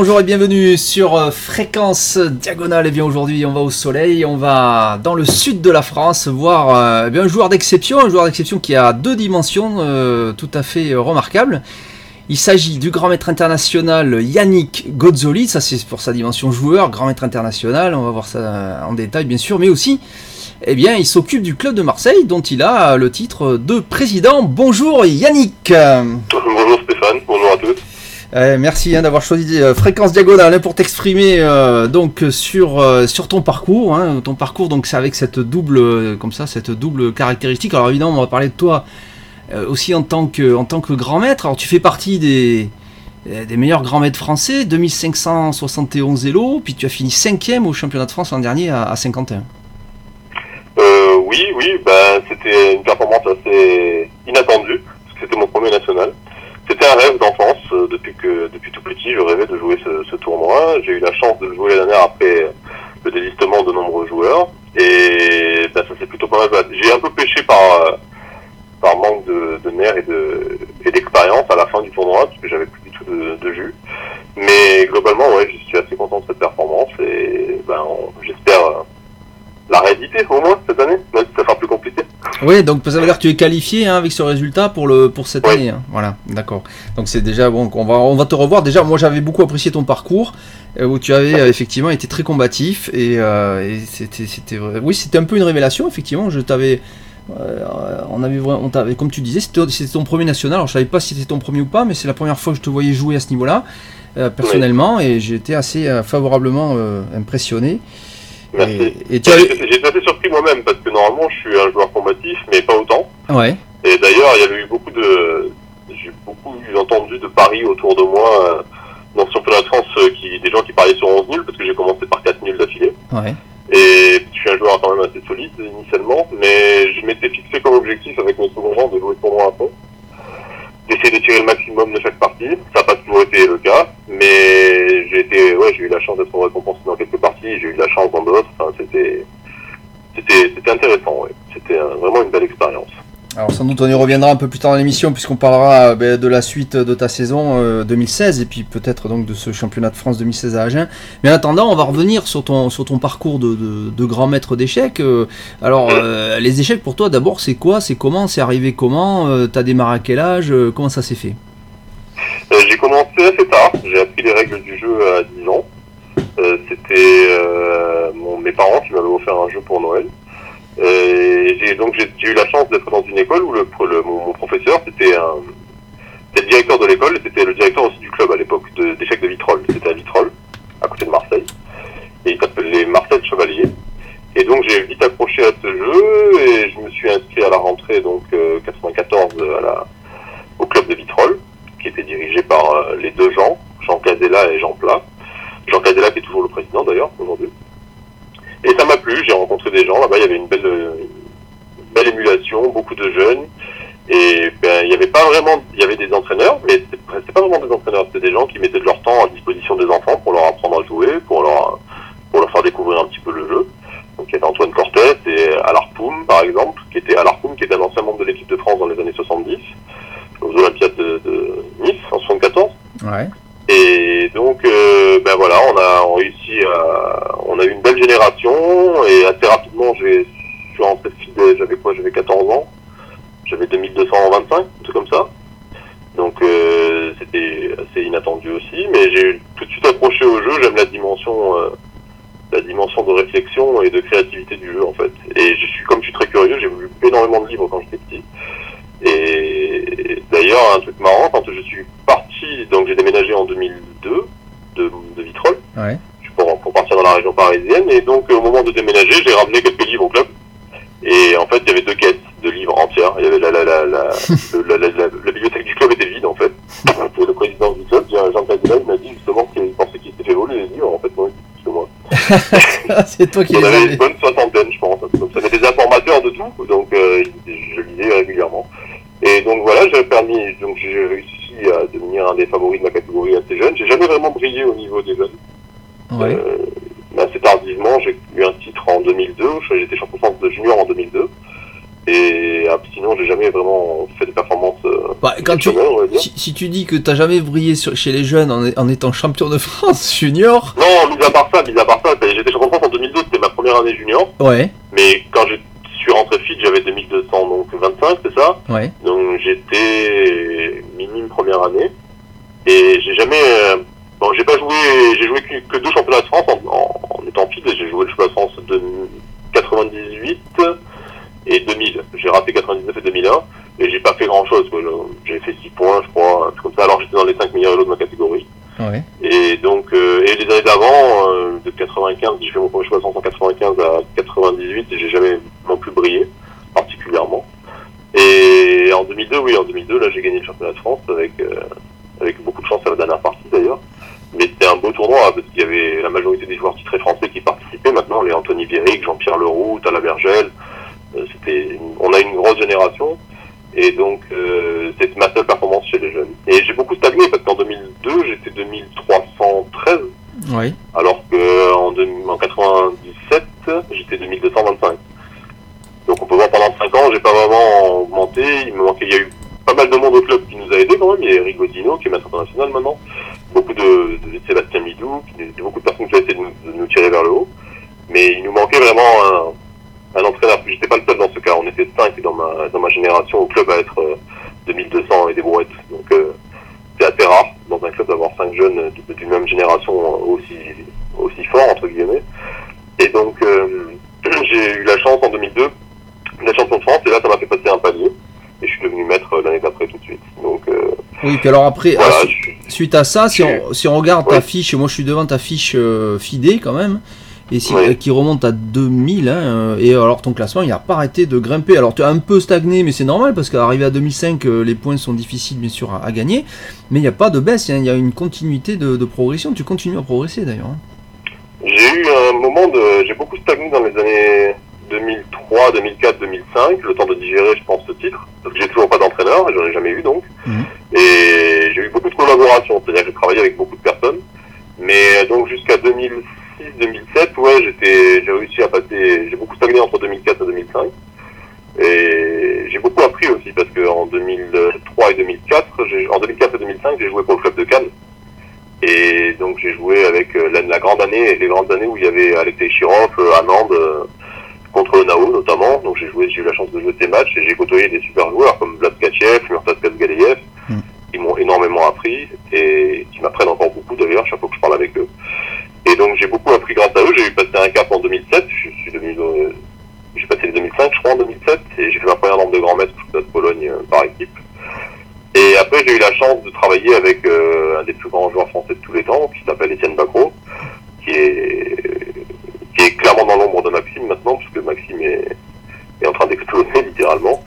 Bonjour, et bienvenue sur euh, Fréquence Diagonale. Et bien aujourd'hui, on va au soleil, on va dans le sud de la France voir euh, eh un joueur d'exception, un joueur d'exception qui a deux dimensions euh, tout à fait remarquables. Il s'agit du grand maître international Yannick Gozzoli, ça c'est pour sa dimension joueur, grand maître international, on va voir ça en détail bien sûr, mais aussi, eh bien, il s'occupe du club de Marseille dont il a le titre de président. Bonjour Yannick Bonjour Stéphane, bonjour à tous. Euh, merci hein, d'avoir choisi euh, Fréquence Diagonale hein, pour t'exprimer euh, donc sur euh, sur ton parcours, hein, ton parcours donc c'est avec cette double comme ça cette double caractéristique. Alors évidemment on va parler de toi aussi en tant que en tant que grand maître. Alors tu fais partie des des meilleurs grands maîtres français, 2571 élos, puis tu as fini cinquième au championnat de France l'an dernier à, à 51. Euh, oui, oui, ben, c'était une performance assez inattendue, parce que c'était mon premier national. C'était un rêve d'enfance, euh, depuis que depuis tout petit, je rêvais de jouer ce, tournoi. J'ai eu la chance de le jouer l'année dernière après le désistement de nombreux joueurs, et ben, ça s'est plutôt pas mal. J'ai un peu pêché par euh, par manque de, nerfs et de et d'expérience à la fin du tournoi, parce que j'avais plus du tout de, de jus. Mais globalement, ouais, je suis assez content de cette performance, et ben, j'espère euh, la rééditer au moins cette année, Oui, donc ça veut dire que tu es qualifié hein, avec ce résultat pour le pour cette Oui. année. hein. Voilà, d'accord. Donc c'est déjà bon. On va on va te revoir. Déjà, moi j'avais beaucoup apprécié ton parcours euh, où tu avais euh, effectivement été très combatif et, euh, et c'était c'était vrai- oui c'était un peu une révélation effectivement. Je t'avais euh, on avait on t'avait comme tu disais c'était c'était ton premier national. Alors je savais pas si c'était ton premier ou pas, mais c'est la première fois que je te voyais jouer à ce niveau-là euh, personnellement et j'ai été assez euh, favorablement euh, impressionné. Merci. Et, et tu avais J'ai été assez surpris moi-même parce que normalement je suis un joueur combatif, mais pas autant. ouais Et d'ailleurs, il y avait eu beaucoup de, j'ai beaucoup entendu de paris autour de moi euh, dans ce championnat de France, euh, qui, des gens qui pariaient sur 11 nuls parce que j'ai commencé par 4 nuls d'affilée. ouais Et je suis un joueur quand même assez solide initialement, mais je m'étais fixé comme objectif avec mes second rang de jouer le tournoi à fond. D'essayer de tirer le maximum de chaque partie. Ça n'a pas toujours été le cas, mais j'ai été, ouais, j'ai eu la chance d'être récompensé dans quelques parties, j'ai eu la chance dans d'autres. Enfin, c'était, c'était, c'était intéressant, ouais. C'était vraiment une belle expérience. Alors sans doute on y reviendra un peu plus tard dans l'émission puisqu'on parlera euh, ben, de la suite de ta saison euh, 2016 et puis peut-être donc de ce championnat de France 2016 à Agen. Mais en attendant, on va revenir sur ton parcours de, grand maître d'échecs. Euh, alors euh, les échecs pour toi d'abord c'est quoi? C'est comment? C'est arrivé comment? Euh, T'as démarré à quel âge? Euh, Comment ça s'est fait? Euh, j'ai commencé assez tard. J'ai appris les règles du jeu à 10 ans. Euh, C'était euh, mes parents qui m'avaient offert un jeu pour Noël. Euh, et j'ai donc j'ai eu la chance d'être dans une école où le, le- mon, professeur c'était un le directeur de l'école c'était le directeur aussi du club à l'époque de- d'échecs de, Vitrolles. C'était à Vitrolles, à côté de Marseille. Et il s'appelait Marcel Chevalier. Et donc j'ai vite accroché à ce jeu et je me suis inscrit à la rentrée donc euh, 94 à la, au club de Vitrolles qui était dirigé par euh, les deux Jean, Jean Cadella et Jean Plat. Jean Cadella qui est toujours le président d'ailleurs aujourd'hui. Et ça m'a plu, j'ai rencontré des gens, là-bas il y avait une belle, une belle émulation, beaucoup de jeunes. Et ben, il y avait pas vraiment, il y avait des entraîneurs, mais c'était pas vraiment des entraîneurs, c'était des gens qui mettaient de leur temps à disposition des enfants pour leur apprendre à jouer, pour leur, pour leur faire découvrir un petit peu le jeu. Donc il y avait Antoine Cortès et Alarpoum par exemple, qui était Alarpoum qui était un ancien membre de l'équipe de France dans les années 70 aux Olympiades de, de Nice en 74. Ouais. Et donc, euh, ben voilà, on a réussi à, on a eu une belle génération et assez rapidement, j'ai, je suis rentré j'avais quoi, j'avais 14 ans, j'avais 2225, c'est toi qui On avait une bonne soixantaine, je pense. Donc, ça fait des informateurs de tout, donc euh, je lisais régulièrement. Et donc voilà, j'ai permis, donc j'ai réussi à devenir un des favoris de ma catégorie assez jeune. J'ai jamais vraiment brillé au niveau des jeunes. Ouais. Euh, assez tardivement, j'ai eu un titre en 2002. J'étais champion de France de junior en 2002. Et ah, sinon, j'ai jamais vraiment fait de performance. Euh, bah, quand tu, si, si, tu dis que t'as jamais brillé chez les jeunes en, étant champion de France junior. Non, mis à part année junior. Ouais. Mais quand je suis rentré fit, j'avais 2200, donc 25, c'est ça? Ouais. Donc j'étais Alors après, ah, ah, suite à ça, si on, si on regarde ta fiche, moi je suis devant ta fiche euh, FIDE quand même, et si, qui remonte à 2000, hein, euh, et alors ton classement il n'a pas arrêté de grimper. Alors tu as un peu stagné, mais c'est normal parce qu'arrivé à 2005, euh, les points sont difficiles bien sûr à, gagner, mais il n'y a pas de baisse, hein, il y a une continuité de, progression, tu continues à progresser d'ailleurs. Hein. J'ai eu un moment de. J'ai beaucoup stagné dans les années 2003, 2004, 2005, le temps de digérer, je pense, ce titre, parce j'ai toujours pas d'entraîneur, et j'en ai jamais eu donc. est, en train d'exploser littéralement.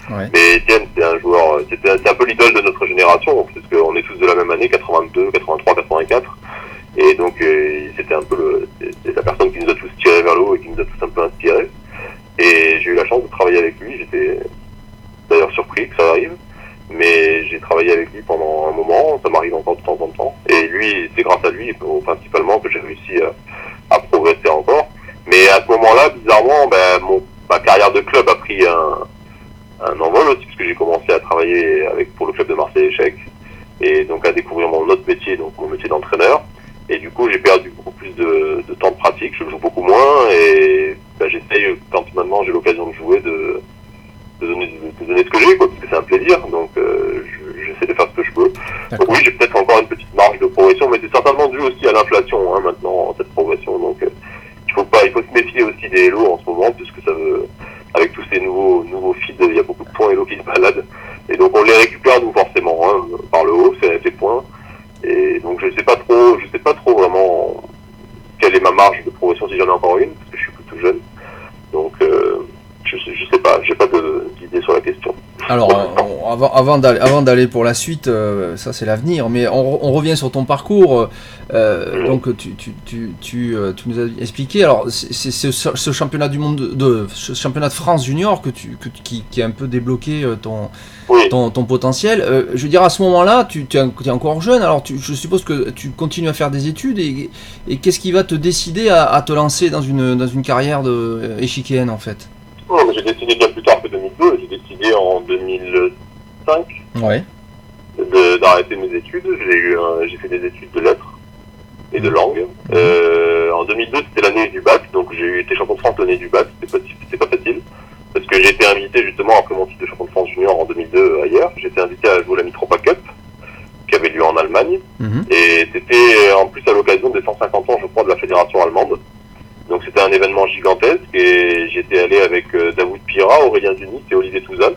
avant d'aller, pour la suite, euh, ça c'est l'avenir, mais on, revient sur ton parcours. Euh, euh, donc tu, nous as expliqué. Alors c'est, ce, championnat du monde de ce championnat de France junior que tu qui, a un peu débloqué ton ton, potentiel. Je veux dire à ce moment-là, tu es, encore jeune. Alors je suppose que tu continues à faire des études et, qu'est-ce qui va te décider à, te lancer dans une dans une carrière de en fait? d'arrêter mes études. J'ai eu, euh, j'ai fait des études de lettres et de mm. langue. Euh, en 2002, c'était l'année du bac, donc j'ai été champion de France l'année du bac. C'était pas, pas facile parce que j'ai été invité justement après mon titre de champion de France junior en 2002 euh, ailleurs. J'ai été invité à jouer la Mitropa Cup qui avait lieu en Allemagne mm-hmm. et c'était en plus à l'occasion des 150 ans, je crois, de la fédération allemande. Donc c'était un événement gigantesque et j'étais allé avec euh, Daoud Pira, Aurélien Dunis et Olivier Touzal.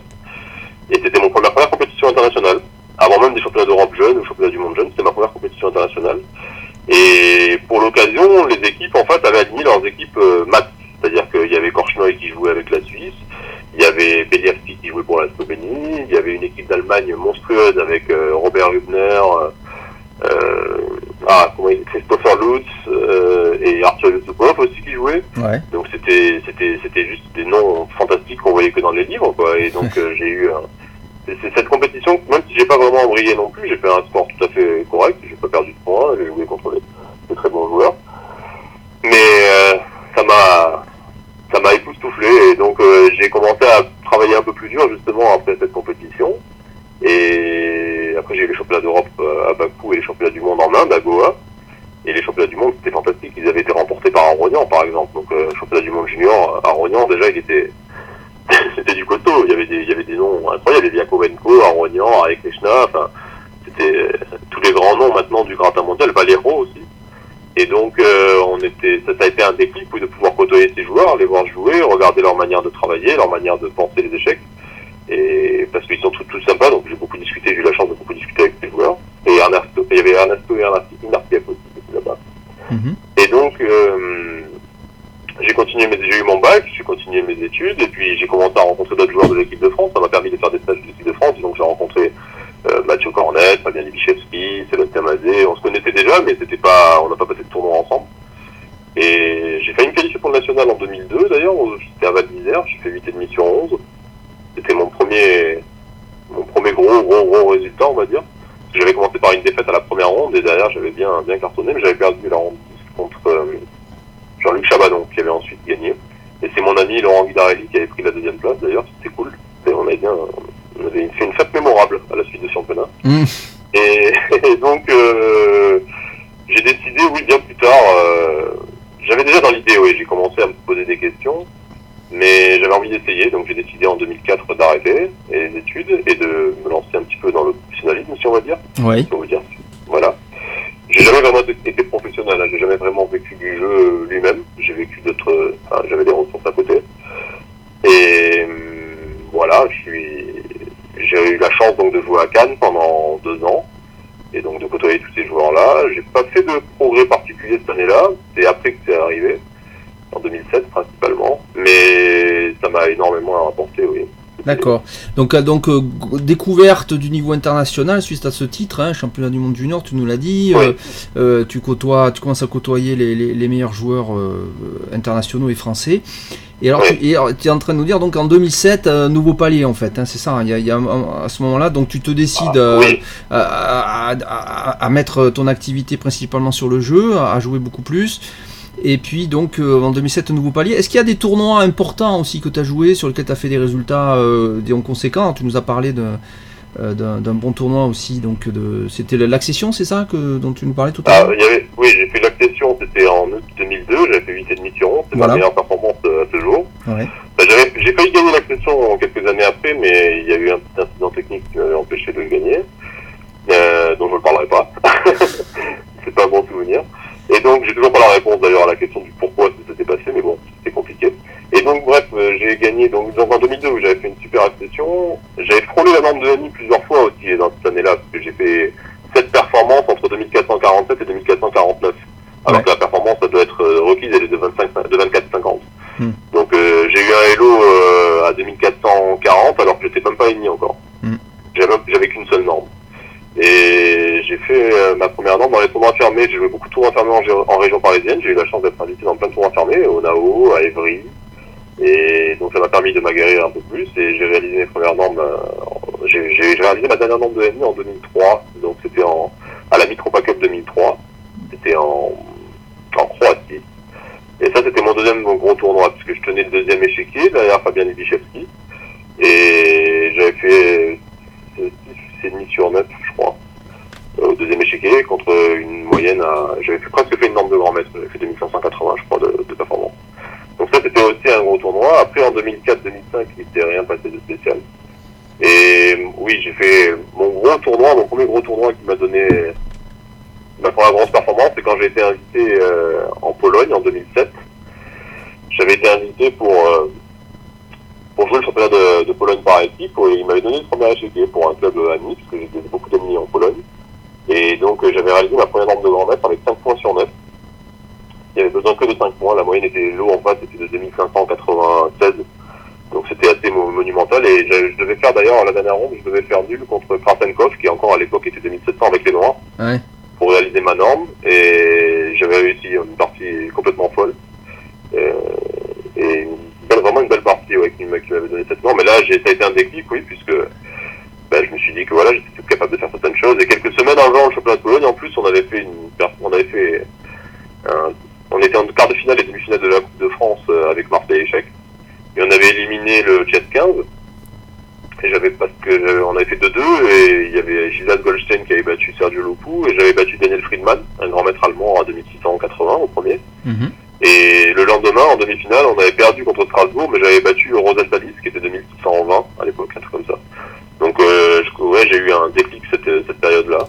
On avait fait une fête mémorable à la suite de championnat. Mmh. Et, donc euh, j'ai décidé, oui, bien plus tard, euh, j'avais déjà dans l'idée, oui, j'ai commencé à me poser des questions. Mais j'avais envie d'essayer, donc j'ai décidé en 2004 d'arrêter les études et de me lancer un petit peu dans le professionnalisme, si on va dire. Oui. on veut dire. Voilà. J'ai jamais vraiment été professionnel, hein. j'ai jamais vraiment vécu du jeu lui-même. J'ai vécu d'autres, enfin, j'avais des ressources à côté. Et hum, voilà, je suis, j'ai eu la chance donc de jouer à Cannes pendant deux ans et donc de côtoyer tous ces joueurs-là. J'ai pas fait de progrès particulier cette année-là. C'est après que c'est arrivé en 2007 principalement, mais ça m'a énormément apporté, oui. D'accord. Donc, euh, donc euh, découverte du niveau international suite à ce titre, hein, championnat du monde junior, tu nous l'as dit. Euh, tu côtoies, tu commences à côtoyer les, les, meilleurs joueurs internationaux et français. Et alors, tu es en train de nous dire donc en 2007 nouveau palier en fait, hein, c'est ça. Il y, a, à ce moment-là, donc tu te décides ah, à, à, mettre ton activité principalement sur le jeu, à jouer beaucoup plus. Et puis donc euh, en 2007 un nouveau palier. Est-ce qu'il y a des tournois importants aussi que tu as joué sur lesquels tu as fait des résultats euh, conséquents Tu nous as parlé euh, d'un bon tournoi aussi. Donc de c'était l'accession, c'est ça que dont tu nous parlais tout à l'heure? Ah, Oui, j'ai fait l'accession, c'était en août 2002, j'avais fait 8 et demi sur 11, c'est ma meilleure performance à ce jour. Ouais. Bah, j'ai failli gagner l'accession quelques années après, mais il y a eu un petit incident technique qui m'avait empêché de le gagner, dont je ne parlerai pas. c'est pas un bon souvenir. Donc, j'ai toujours pas la réponse d'ailleurs à la question du pourquoi ça s'était passé, mais bon, c'était compliqué. Et donc, bref, euh, j'ai gagné donc, en 2002 où j'avais fait une super accession. J'avais frôlé la norme de l'année plusieurs fois aussi dans cette année-là, parce que j'ai fait cette performance entre 2447 et 2449. Alors que la performance, ça doit être euh, requise, elle est de, 25, de 24,50. Hmm. Donc, euh, j'ai eu un Hello à 2440, alors que j'étais même pas ennemi encore. Hmm. J'avais qu'une seule norme. Et j'ai fait euh, ma première norme dans les tournois fermés. J'ai joué beaucoup de tournois fermés en, région parisienne. J'ai eu la chance d'être invité dans plein de tournois fermés, au Nao, à Évry. Et donc ça m'a permis de m'aguerrir un peu plus. Et j'ai réalisé mes premières normes. Euh, j'ai réalisé ma dernière norme de NI en 2003. Donc c'était en à la Mitropa Cup 2003. C'était en, en Croatie. Et ça c'était mon deuxième gros tournoi puisque je tenais le deuxième échiquier derrière Fabien Ibichevski. Et j'avais fait 6,5 sur 9, je à, j'avais presque fait une norme de grand maître, j'avais fait 2580, je crois, de, de performance. Donc ça, c'était aussi un gros tournoi. Après, en 2004-2005, il n'était rien passé de spécial. Et oui, j'ai fait mon gros tournoi, mon premier gros tournoi qui m'a donné ma première grosse performance, c'est quand j'ai été invité euh, en Pologne en 2007. J'avais été invité pour euh, pour jouer le championnat de, de Pologne par équipe et il m'avait donné le premier échiquier pour un club à Nice, parce que j'ai beaucoup d'amis en Pologne. Et donc euh, j'avais réalisé ma première norme de grand mètre avec 5 points sur 9. Il y avait besoin que de 5 points, la moyenne était low en face, c'était de 2596. Donc c'était assez monumental et je, devais faire d'ailleurs la dernière ronde, je devais faire nul contre Krasenkov qui encore à l'époque était 2700 avec les Noirs Ouais. pour réaliser ma norme et j'avais réussi une partie complètement folle. Euh, et une belle- vraiment une belle partie ouais, qui, m'a- qui m'avait donné cette norme. Mais là, j'ai, ça a été un déclic, oui, puisque ben, je me suis dit que voilà, j'étais capable de faire certaines choses. Et quelques semaines avant le championnat de Pologne, en plus, on avait fait une, on avait fait un- on était en quart de finale et demi-finale de la Coupe de France euh, avec Marseille échec. Et on avait éliminé le Jet 15. Et j'avais parce que euh, on avait fait 2-2 et il y avait Gildas Goldstein qui avait battu Sergio Lopou et j'avais battu Daniel Friedman, un grand maître allemand à 2680 au premier. Mhm. Et le lendemain, en demi-finale, on avait perdu contre Strasbourg, mais j'avais battu Rosal Talis, qui était 2620 à l'époque, un truc comme ça. Donc, euh, je- ouais, j'ai eu un déclic cette, cette période-là.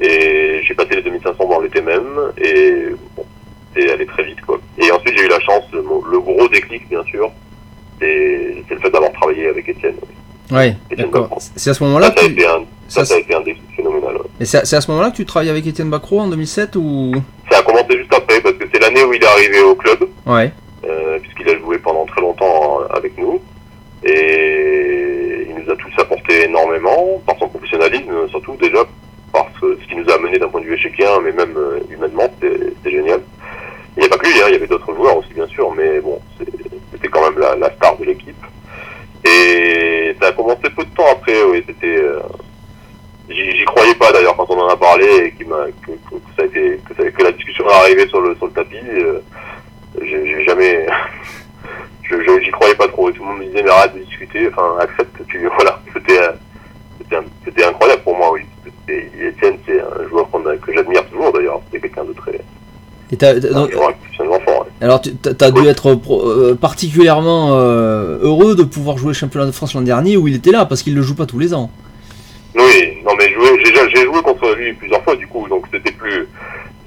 Et j'ai passé les 2500 dans l'été même, et bon, c'est allé très vite, quoi. Et ensuite, j'ai eu la chance, le, le gros déclic, bien sûr, c'est c'est le fait d'avoir travaillé avec Étienne. Ouais, d'accord. C'est à ce moment-là Ça, que tu... un, ça, a été un déclic phénoménal. ouais. Mais c'est à, c'est à ce moment-là que tu travailles avec Étienne Bacro en 2007 ou? Ça a commencé juste après, parce que c'est l'année où il est arrivé au club. Ouais. euh, puisqu'il a joué pendant très longtemps euh, avec nous. Et il nous a tous apporté énormément, par son professionnalisme surtout déjà, par ce, ce qui nous a amené d'un point de vue échecien, mais même euh, humainement, c'était c'était génial. Il n'y a pas que lui, hein, il y avait d'autres joueurs aussi bien sûr, mais bon, c'est- c'était quand même la, la star de l'équipe. Et ça a commencé peu de temps après, oui, c'était... euh, J'y j'y croyais pas d'ailleurs quand on en a parlé et qu'il m'a- que, que- que ça a été, que, ça- que la discussion est arrivée sur le, sur le tapis. euh, j'ai j'ai jamais je je- j'y croyais pas trop et tout le monde me disait mais arrête de discuter enfin accepte tu voilà c'était euh, c'était un- c'était incroyable pour moi oui C'était- Etienne c'est un joueur qu'on a- que j'admire toujours d'ailleurs c'est quelqu'un de très Et t'as- t'as- un donc, fort ouais. alors tu as dû être pro- euh, particulièrement euh, heureux de pouvoir jouer le championnat de France l'an dernier où il était là parce qu'il le joue pas tous les ans. oui non mais jouer j'ai déjà- j'ai joué contre lui plusieurs fois du coup donc c'était plus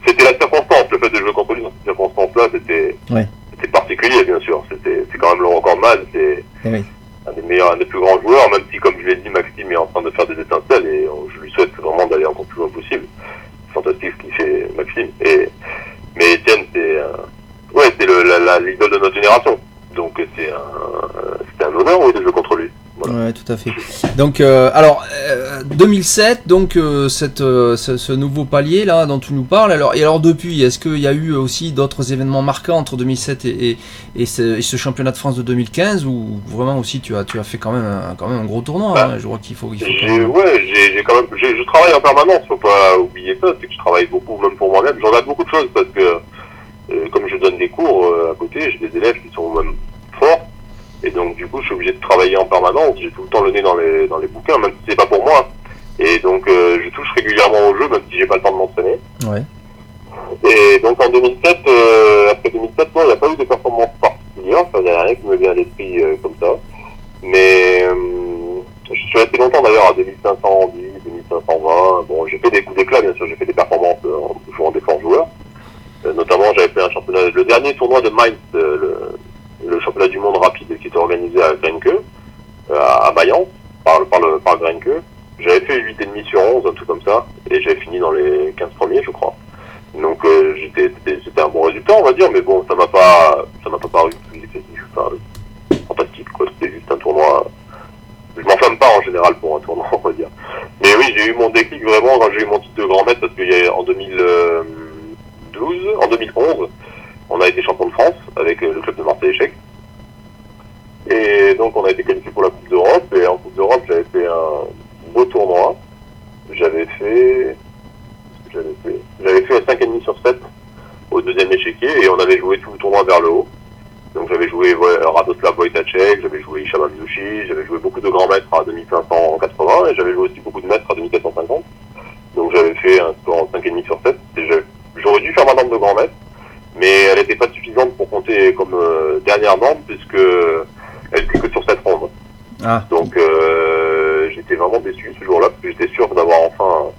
c'était la circonstance le fait de jouer contre lui dans cette circonstance là c'était Ouais. c'était particulier bien sûr c'était c'est quand même le record mal c'est Eh oui. un des meilleurs, un des plus grands joueurs, même si, comme je l'ai dit, Maxime est en train de faire des étincelles et euh, je lui souhaite vraiment d'aller encore plus loin possible. C'est fantastique ce qu'il fait, Maxime. Et, mais Étienne, c'est, euh, ouais, c'est le, la, la, l'idole de notre génération. Donc, c'est un, c'était un honneur, oui, de jouer contre lui. Voilà. Ouais, tout à fait. Donc, euh, alors, euh, 2007, donc euh, cette, euh, ce, ce nouveau palier là dont tu nous parles. Alors, et alors depuis, est-ce qu'il y a eu aussi d'autres événements marquants entre 2007 et, et, et ce, et ce championnat de France de 2015 ou vraiment aussi tu as, tu as fait quand même un, quand même un gros tournoi hein, Je vois qu'il faut, il faut quand ouais, j'ai, quand même, je travaille en permanence, faut pas oublier ça, c'est que je travaille beaucoup, même pour moi-même. J'en ai beaucoup de choses parce que, euh, comme je donne des cours euh, à côté, j'ai des élèves qui sont même forts. Et donc, du coup, je suis obligé de travailler en permanence. J'ai tout le temps le nez dans les, dans les bouquins, même si c'est pas pour moi. Et donc, euh, je touche régulièrement au jeu, même si j'ai pas le temps de m'entraîner. Ouais. Et donc, en 2007, euh, après 2007, non, il n'y a pas eu de performance particulière. Ça, il n'y a rien qui me vient à l'esprit euh, comme ça. Mais, je suis resté longtemps d'ailleurs à 2510, 2520. Bon, j'ai fait des coups d'éclat, bien sûr. J'ai fait des performances euh, en jouant des forts joueurs. Euh, notamment, j'avais fait un championnat, le dernier tournoi de Mainz, euh, le, le championnat du monde rapide qui était organisé à Grenke, euh, à Mayence, par, par, le, par Grenke. J'avais fait 8,5 sur 11, un truc comme ça, et j'avais fini dans les 15 premiers, je crois. Donc euh, j'étais, c'était, c'était un bon résultat, on va dire, mais bon, ça m'a pas, ça m'a pas paru plus excessif, enfin, fantastique, quoi. C'était juste un tournoi. Je m'enflamme pas en général pour un tournoi, on va dire. Mais oui, j'ai eu mon déclic vraiment quand j'ai eu mon titre de grand maître, parce qu'il y a en 2012, en 2011, on a été champion de France avec euh, le club de Marseille Échec. Et donc on a été qualifié pour la Coupe d'Europe, et en Coupe d'Europe, j'avais fait un beau tournoi. J'avais fait, qu'est-ce que j'avais fait J'avais fait un 5,5 sur 7 au deuxième échiquier, et on avait joué tout le tournoi vers le haut. Donc j'avais joué ouais, Radoslav Wojtacek, j'avais joué Isham Amzouchi, j'avais joué beaucoup de grands maîtres à 2580 et j'avais joué aussi beaucoup de maîtres à 2450. Donc j'avais fait un score en 5,5 sur 7 et je, dernière norme puisque elle plus que sur cette ronde. Ah. Donc euh, j'étais vraiment déçu ce jour-là parce que j'étais sûr d'avoir enfin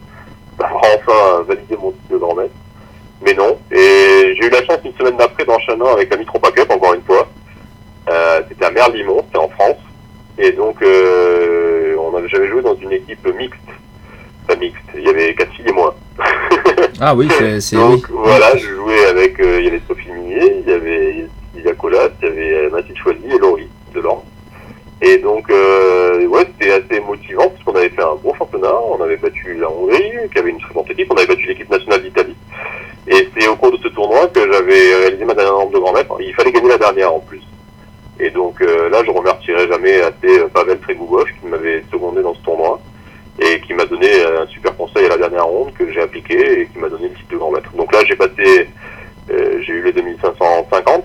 d'avoir enfin validé mon titre de grand maître. Mais non. Et j'ai eu la chance une semaine d'après d'enchaîner avec la Mitropa Cup encore une fois. Euh, c'était à Merlimont, c'était en France. Et donc euh, on avait j'avais joué dans une équipe mixte. Pas mixte, il y avait quatre filles et moi. Ah oui, c'est. Donc oui. voilà, je jouais avec, euh, il y avait Sophie Minier, il y avait Sylvia Colas, il y avait euh, Mathilde Choisy et Laurie Delors. Et donc, euh, ouais, c'était assez motivant parce qu'on avait fait un bon championnat, on avait battu la Hongrie, qui avait une très forte équipe, on avait battu l'équipe nationale d'Italie. Et c'est au cours de ce tournoi que j'avais réalisé ma dernière norme de grand maître. Il fallait gagner la dernière en plus. Et donc euh, là, je remercierai jamais assez euh, Pavel Trégouboche qui m'avait secondé dans ce tournoi et qui m'a donné euh, un super conseil à la dernière ronde que j'ai appliqué et qui m'a donné le titre de grand maître. Donc là, j'ai passé, euh, j'ai eu les 2550,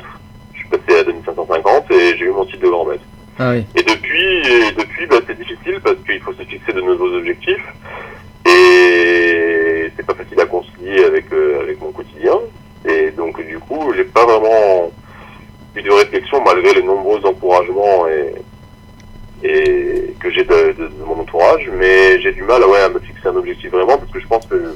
je suis passé à 2550 et j'ai eu mon titre de grand maître. Ah oui. Et depuis, et depuis, bah, c'est difficile parce qu'il faut se fixer de nouveaux objectifs et c'est pas facile à concilier avec euh, avec mon quotidien. Et donc du coup, j'ai pas vraiment eu de réflexion malgré les nombreux encouragements et et que j'ai de, de- de mon entourage, mais j'ai du mal ouais, à me fixer un objectif vraiment parce que je pense que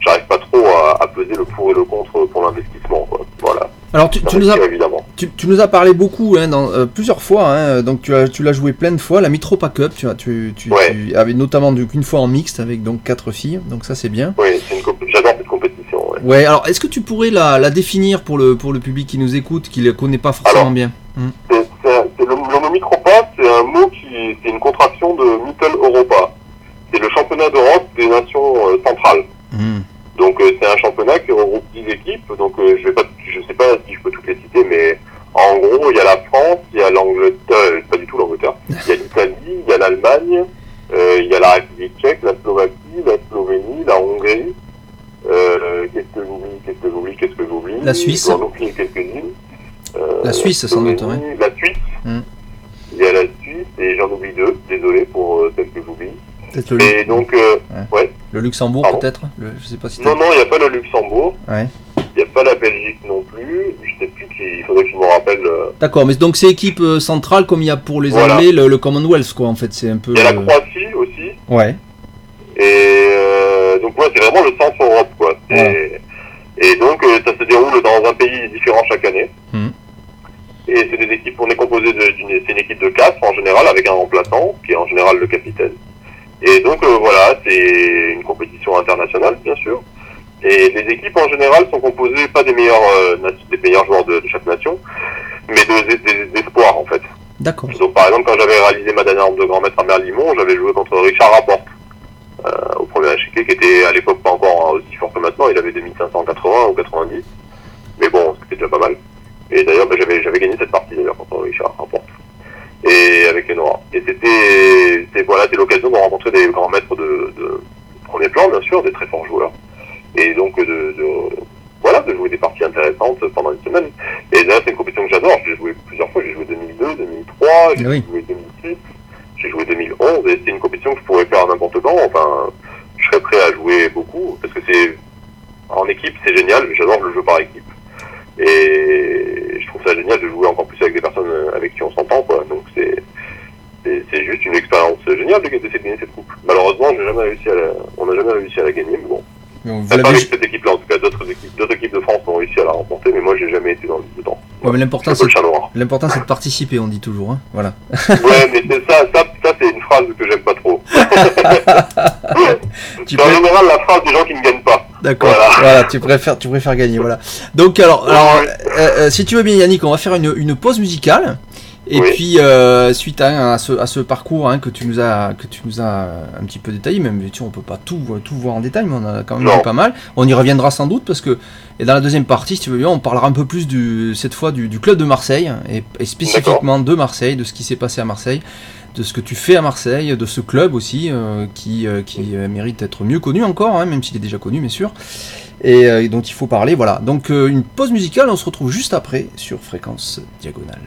j'arrive pas trop à peser le pour et le contre pour l'investissement. Voilà. Alors tu, nous as m'inspire, évidemment. Tu, tu nous as parlé beaucoup, hein, dans, euh, plusieurs fois, hein, donc tu as- tu l'as joué plein de fois, la Mitropa Cup, tu, tu, tu, Ouais. tu avais notamment donc, une fois en mixte avec donc quatre filles, donc ça c'est bien. Oui, j'adore cette compétition. Ouais. Ouais, alors est-ce que tu pourrais la, la définir pour le, pour le public qui nous écoute, qui ne la connaît pas forcément Alors, bien? C'est le, le mot micropa, c'est un mot qui, c'est une contraction de Mittel Europa. C'est le championnat d'Europe des nations euh, centrales. Hmm. Donc euh, c'est un championnat qui regroupe 10 équipes. Donc euh, je vais pas, je sais pas si je peux toutes les citer, mais en gros il y a la France, il y a l'Angleterre, euh, pas du tout l'Angleterre, il y a l'Italie, il y a l'Allemagne, euh, il y a la République tchèque, la Slovaquie, la Slovénie, la Hongrie. Euh, qu'est-ce que j'oublie, qu'est-ce que j'oublie, qu'est-ce que j'oublie? La Suisse. Euh, La Suisse, sans doute, Slovénie, La Suisse. Hmm. Il y a la Suisse et j'en oublie deux. Désolé pour celles que j'oublie. Peut-être le, Et donc, euh, le Luxembourg Pardon peut-être Le- Je sais pas si t'as- non, non, il n'y a pas le Luxembourg. Ouais. Il n'y a pas la Belgique non plus. Je sais plus qui. Il faudrait que je me rappelle. euh. D'accord, mais donc c'est équipe euh, centrale comme il y a pour les Voilà. Anglais le, le Commonwealth quoi en fait, c'est un peu... Il y a la euh, Croatie aussi. Ouais, Et euh, donc, ouais, c'est vraiment le centre Europe, quoi. Et donc, euh, ça se déroule dans un pays différent chaque année. Mhm. Et c'est des équipes, on est composé de- d'une c'est une équipe de quatre en général, avec un remplaçant, qui est en général le capitaine. Et donc, euh, voilà, c'est une compétition internationale, bien sûr. Et les équipes, en général, sont composées pas des meilleurs, euh, des meilleurs joueurs de, de chaque nation, mais de, des- des- d'espoirs, en fait. d'accord. Donc, par exemple, quand j'avais réalisé ma dernière arme de grand maître à Merlimont, j'avais joué contre Richard Laporte euh, au premier échiquier, qui était à l'époque pas encore aussi fort que maintenant. Il avait 2580 ou 90. Mais bon, c'était déjà pas mal. Et d'ailleurs, bah, j'avais, j'avais gagné cette partie d'ailleurs contre Richard Laporte. Et avec les Noirs. Et c'était, voilà, l'occasion de rencontrer des grands maîtres de, de premier plan, bien sûr, des très forts joueurs. Et donc, de, de, voilà, de jouer des parties intéressantes pendant une semaine. Et là, c'est une compétition que j'adore. J'ai joué plusieurs fois. J'ai joué 2002, 2003, j'ai Oui. joué 2006, j'ai joué 2011. Et c'est une compétition que je pourrais faire n'importe quand. Enfin, je serais prêt à jouer beaucoup parce que c'est en équipe, c'est génial. J'adore le jeu par équipe. Et je trouve ça génial de jouer encore plus avec des personnes avec qui on s'entend, quoi. Donc c'est c'est juste une expérience géniale de gagner cette coupe. Malheureusement, j'ai jamais réussi à la, on n'a jamais réussi à la gagner, mais bon. Mais Vous Pas avec cette équipe-là, en tout cas, d'autres équipes, d'autres équipes de France ont réussi à la remporter, mais moi, j'ai jamais été dans le dedans. Ouais, mais l'important c'est l'important c'est de participer, on dit toujours. Hein. Voilà. Ouais, mais c'est ça, ça, ça c'est une phrase que j'aime pas trop. C'est en général la phrase des gens qui ne gagnent pas. D'accord. Voilà. Voilà. tu préfères, tu préfères gagner. Voilà. Donc alors, alors euh, euh, si tu veux bien Yannick, on va faire une, une pause musicale. Et Oui. puis euh, suite à, à ce, à ce parcours hein, que tu nous as que tu nous as un petit peu détaillé, même tu on peut pas tout tout voir en détail, mais on a quand même Non. vu pas mal. On y reviendra sans doute parce que et dans la deuxième partie, si tu veux bien, on parlera un peu plus du cette fois du, du club de Marseille et, et spécifiquement de Marseille, de ce qui s'est passé à Marseille, de ce que tu fais à Marseille, de ce club aussi euh, qui euh, qui euh, mérite d'être mieux connu encore, hein, même s'il est déjà connu, bien sûr et euh, dont il faut parler. Voilà. Donc une pause musicale, on se retrouve juste après sur Fréquence Diagonale.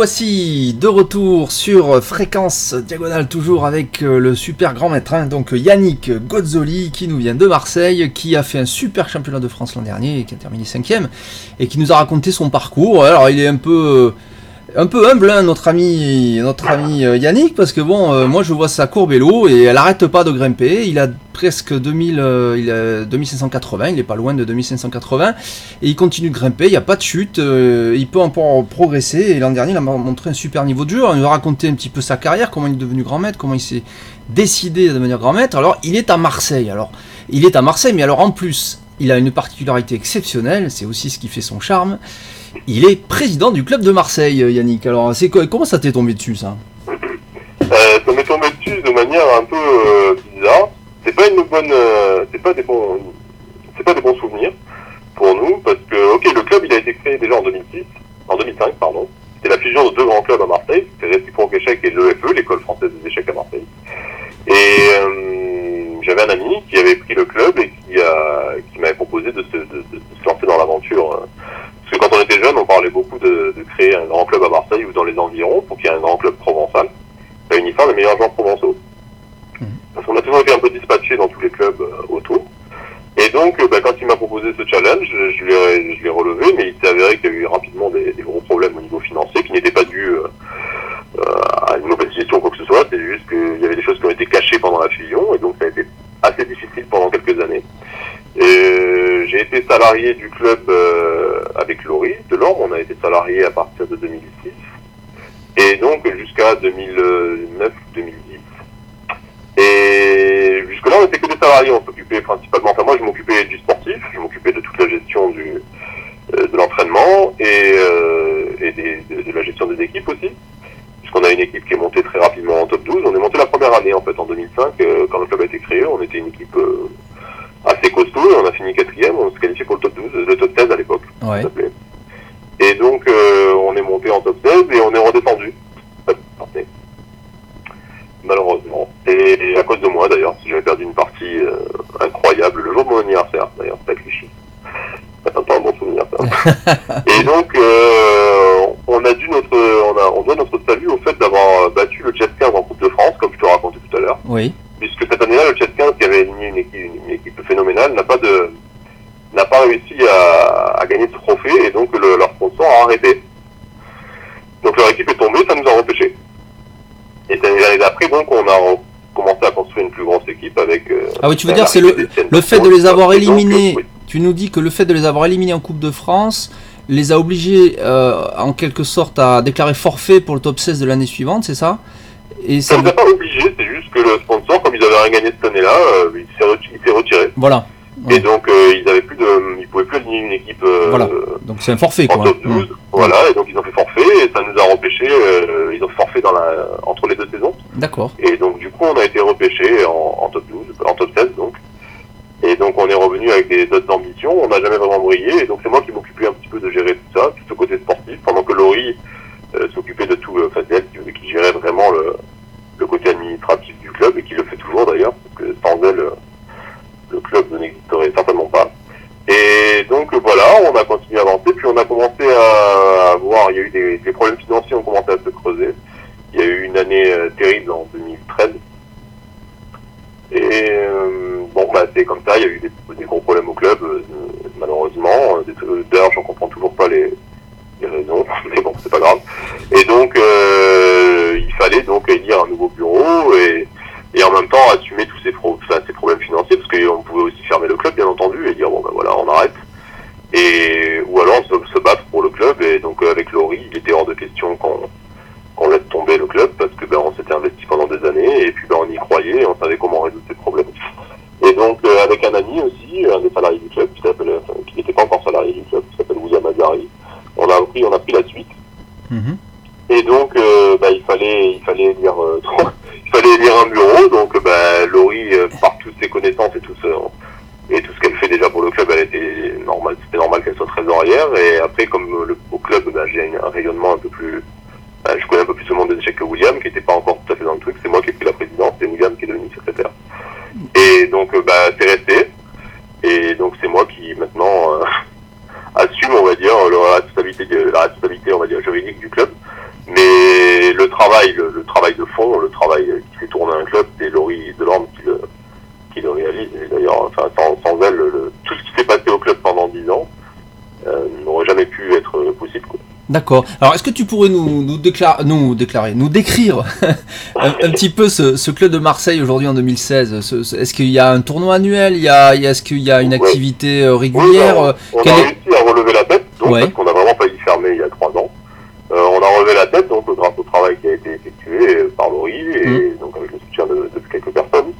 Voici de retour sur fréquence diagonale, toujours avec euh, le super grand maître, hein, donc Yannick Gozzoli, qui nous vient de Marseille, qui a fait un super championnat de France l'an dernier, qui a terminé cinquième, et qui nous a raconté son parcours. Alors il est un peu un peu humble, hein, notre ami, notre ami euh, Yannick, parce que bon, euh, moi je vois sa courbe l'eau et elle arrête pas de grimper. Il a presque 2000, euh, il a 2580, il est pas loin de 2580, et il continue de grimper. Il n'y a pas de chute, il peut encore progresser. Et l'an dernier, il a montré un super niveau de jeu. Il nous a raconté un petit peu sa carrière, comment il est devenu grand maître, comment il s'est décidé de devenir grand maître. Alors, il est à Marseille. Alors, il est à Marseille, mais alors en plus, il a une particularité exceptionnelle. C'est aussi ce qui fait son charme il est président du club de Marseille, Yannick. Alors, c'est comment ça t'est tombé dessus, ça? Euh, Ça m'est tombé dessus de manière un peu euh, bizarre. C'est pas une bonne, euh, c'est pas des bons, c'est pas des bons souvenirs pour nous parce que, ok, le club il a été créé déjà en 2006, en 2005 pardon. C'était la fusion de deux grands clubs à Marseille, c'était Réciproque Échec et l'EFE, l'école française des échecs à Marseille. Et euh, j'avais un ami qui avait pris le club et qui, a, qui m'avait proposé de se, de se lancer dans l'aventure. euh. Parce que quand on était jeune, on parlait beaucoup de, de créer un grand club à Marseille ou dans les environs pour qu'il y ait un grand club provençal réunissant les meilleurs joueurs provençaux. Parce qu'on a toujours été un peu dispatché dans tous les clubs euh, autour. Et donc, euh, bah, quand il m'a proposé ce challenge, je, l'ai relevé, mais il s'est avéré qu'il y a eu rapidement des, gros problèmes au niveau financier qui n'étaient pas dus euh, à une mauvaise gestion ou quoi que ce soit. C'est juste qu'il y avait des choses qui ont été cachées pendant la fusion, et donc ça a été assez difficile pendant quelques années. Euh, j'ai été salarié du club euh, avec Laurie Delorme. On a été salarié à partir de 2006 et donc jusqu'à 2009-2010. Et jusque-là, on était que des salariés. On s'occupait principalement. Enfin, moi, je m'occupais du sportif. Je m'occupais de toute la gestion du euh, de l'entraînement et, euh, et des- de, de la gestion des équipes aussi. Puisqu'on a une équipe qui est montée très rapidement en top 12. On est monté la première année en fait en 2005 euh, quand le club a été créé. On était une équipe assez costaud et on a fini quatrième. On se qualifiait pour le top 12, le top 16 à l'époque. Ouais. Et donc on est monté en top 16 et on est redescendu. Malheureusement. Et à cause de moi d'ailleurs, si j'avais perdu une partie euh, incroyable le jour de mon anniversaire d'ailleurs, à Clichy. C'est un bon souvenir ça. et donc euh, on a dû notre on a on doit notre salut au fait d'avoir battu le Jet 15 en Coupe de France, comme je te racontais tout à l'heure Oui. puisque cette année-là, le Jet 15, qui avait aligné une équipe, une équipe phénoménale, n'a pas de n'a pas réussi à, à gagner ce trophée et donc le- leur sponsor a arrêté. Donc leur équipe est qu'on a commencé à construire une plus grosse équipe avec. Euh, ah oui, tu veux dire, c'est le, le fait de les avoir euh, éliminés. Tu nous dis que le fait de les avoir éliminés en Coupe de France les a obligés euh, en quelque sorte à déclarer forfait pour le top 16 de l'année suivante, c'est ça? Et ça ne nous a pas obligé, c'est juste que le sponsor, comme ils avaient rien gagné cette année-là, il s'est retiré. Voilà. Et donc, euh, ils avaient plus de, ils pouvaient plus aligner une équipe euh, Voilà. Donc c'est un forfait en quoi. top 12. Mm. Voilà, et donc ils ont fait forfait et ça nous a repêché. euh, ils ont fait forfait dans la, entre les deux saisons. D'accord. Et donc du coup, on a été repêché en, en top 12, en top 16 donc. Et donc on est revenu avec des d'autres ambitions. On n'a jamais vraiment brillé. Et donc c'est moi qui m'occupais un petit peu de gérer tout ça, tout ce côté sportif, pendant que Laurie euh, s'occupait de tout. euh, Enfin, c'est elle qui, qui gérait vraiment le, le côté administratif du club et qui le fait toujours d'ailleurs, parce que sans elle, euh, le club n'existerait certainement pas. Et donc euh, voilà, on a continué à avancer, puis on a commencé à voir, il y a eu des, problèmes financiers, ont commencé à se creuser. Il y a eu une année euh, terrible en 2013. Et euh, bon, bah c'est comme ça, il y a eu des, gros problèmes au club, malheureusement. D'ailleurs, j'en comprends toujours pas les, raisons, mais bon, c'est pas grave. Et donc, il fallait donc élire un nouveau bureau et, et en même temps assumer tous ces, pro- enfin, ces problèmes financiers, parce qu'on pouvait aussi fermer le club, bien entendu, et dire bon ben voilà, on arrête. Et ou alors se, se battre pour le club. Et donc euh, avec Laurie, il était hors de question qu'on qu'on laisse tomber le club parce que ben on s'était investi pendant des années et puis ben on y croyait, et on savait comment résoudre ces problèmes. Et donc euh, avec un ami aussi, un des salariés du club, qui s'appelle, enfin, qui n'était pas encore salarié du club, qui s'appelle William Azari, on a pris, on a pris la suite. Mhm. Et donc, euh, bah, il fallait, il fallait élire, euh, fallait élire un bureau. Donc, euh, bah, Laurie, euh, par toutes ses connaissances et tout ce, et tout ce qu'elle fait déjà pour le club, c'était normal qu'elle soit trésorière. Et après, comme euh, au club, bah, j'ai un, rayonnement un peu plus, bah, je connais un peu plus le monde des échecs que William, qui n'était pas encore tout à fait dans le truc. C'est moi qui ai pris la présidence, et William qui est devenu secrétaire. Et donc, bah, c'est resté. Et donc, c'est moi qui maintenant assume, on va dire, la responsabilité, la on va dire, juridique du club. Mais le travail, le, le travail de fond, le travail qui fait tourner un club, c'est Laurie Delorme qui le, qui le réalise. Et d'ailleurs, enfin, sans, sans elle, le- tout ce qui s'est passé au club pendant 10 ans euh, n'aurait jamais pu être possible. quoi. D'accord. Alors, est-ce que tu pourrais nous, nous, déclarer, nous déclarer, nous décrire un, un petit peu ce, ce club de Marseille aujourd'hui en 2016 Ce- ce- Est-ce qu'il y a un tournoi annuel? Il y a, Est-ce qu'il y a une activité euh, Oui, régulière ben, euh, on quel a est- réussi à relever la tête, donc, Ouais. parce qu'on a vraiment failli fermer il y a 3 ans. Euh, on a relevé la tête donc grâce au travail qui a été effectué euh, par Laurie et Mm. donc avec le soutien de, de quelques personnes.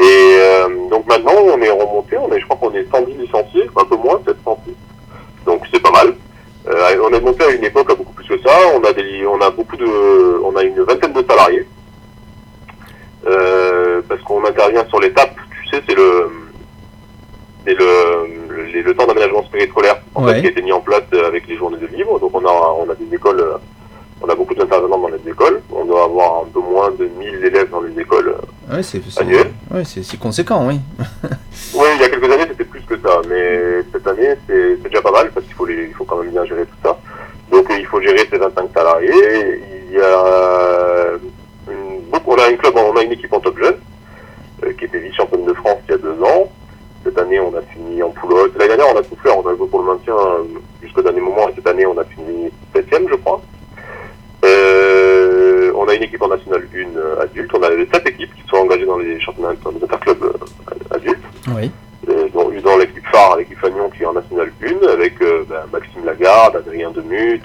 Et euh, donc maintenant on est remonté, on est, je crois qu'on est 110 licenciés, un peu moins, peut-être 106. Donc c'est pas mal. Euh, on est monté à une époque à beaucoup plus que ça. On a des, on a beaucoup de, on a une vingtaine de salariés. Euh, parce qu'on intervient sur l'étape, tu sais, c'est le, c'est le, le, le temps d'aménagement périscolaire en Ouais. fait, qui a été mis en place euh, avec les journées de livres. Donc on a, on a des écoles, euh, on a beaucoup d'intervenants dans les écoles. On doit avoir un peu moins de 1000 élèves dans les écoles euh, C'est ouais, c'est- c'est conséquent. Oui, il y a quelques années, c'était plus que ça, mais cette année, c'est c'est déjà pas mal parce qu'il faut, les- il faut quand même bien gérer tout ça. Donc, euh, il faut gérer ses 25 salariés. Il y a euh, une, beaucoup- on a une club, on a une équipe en top jeune euh, qui était vice-championne de France il y a deux ans. Cette année, on a fini en poulotte. L'année dernière, on a tout fait, on a joué pour le maintien euh, jusqu'au dernier moment. Et cette année, on a fini septième, je crois. Euh, on a une équipe en National 1 euh, adulte. On a les sept équipes qui sont engagées dans les championnats, dans les interclubs euh, adultes. Oui. Euh, dont une dans l'équipe phare, l'équipe Fagnon qui est en National 1, avec euh, ben, Maxime Lagarde, Adrien Demuth,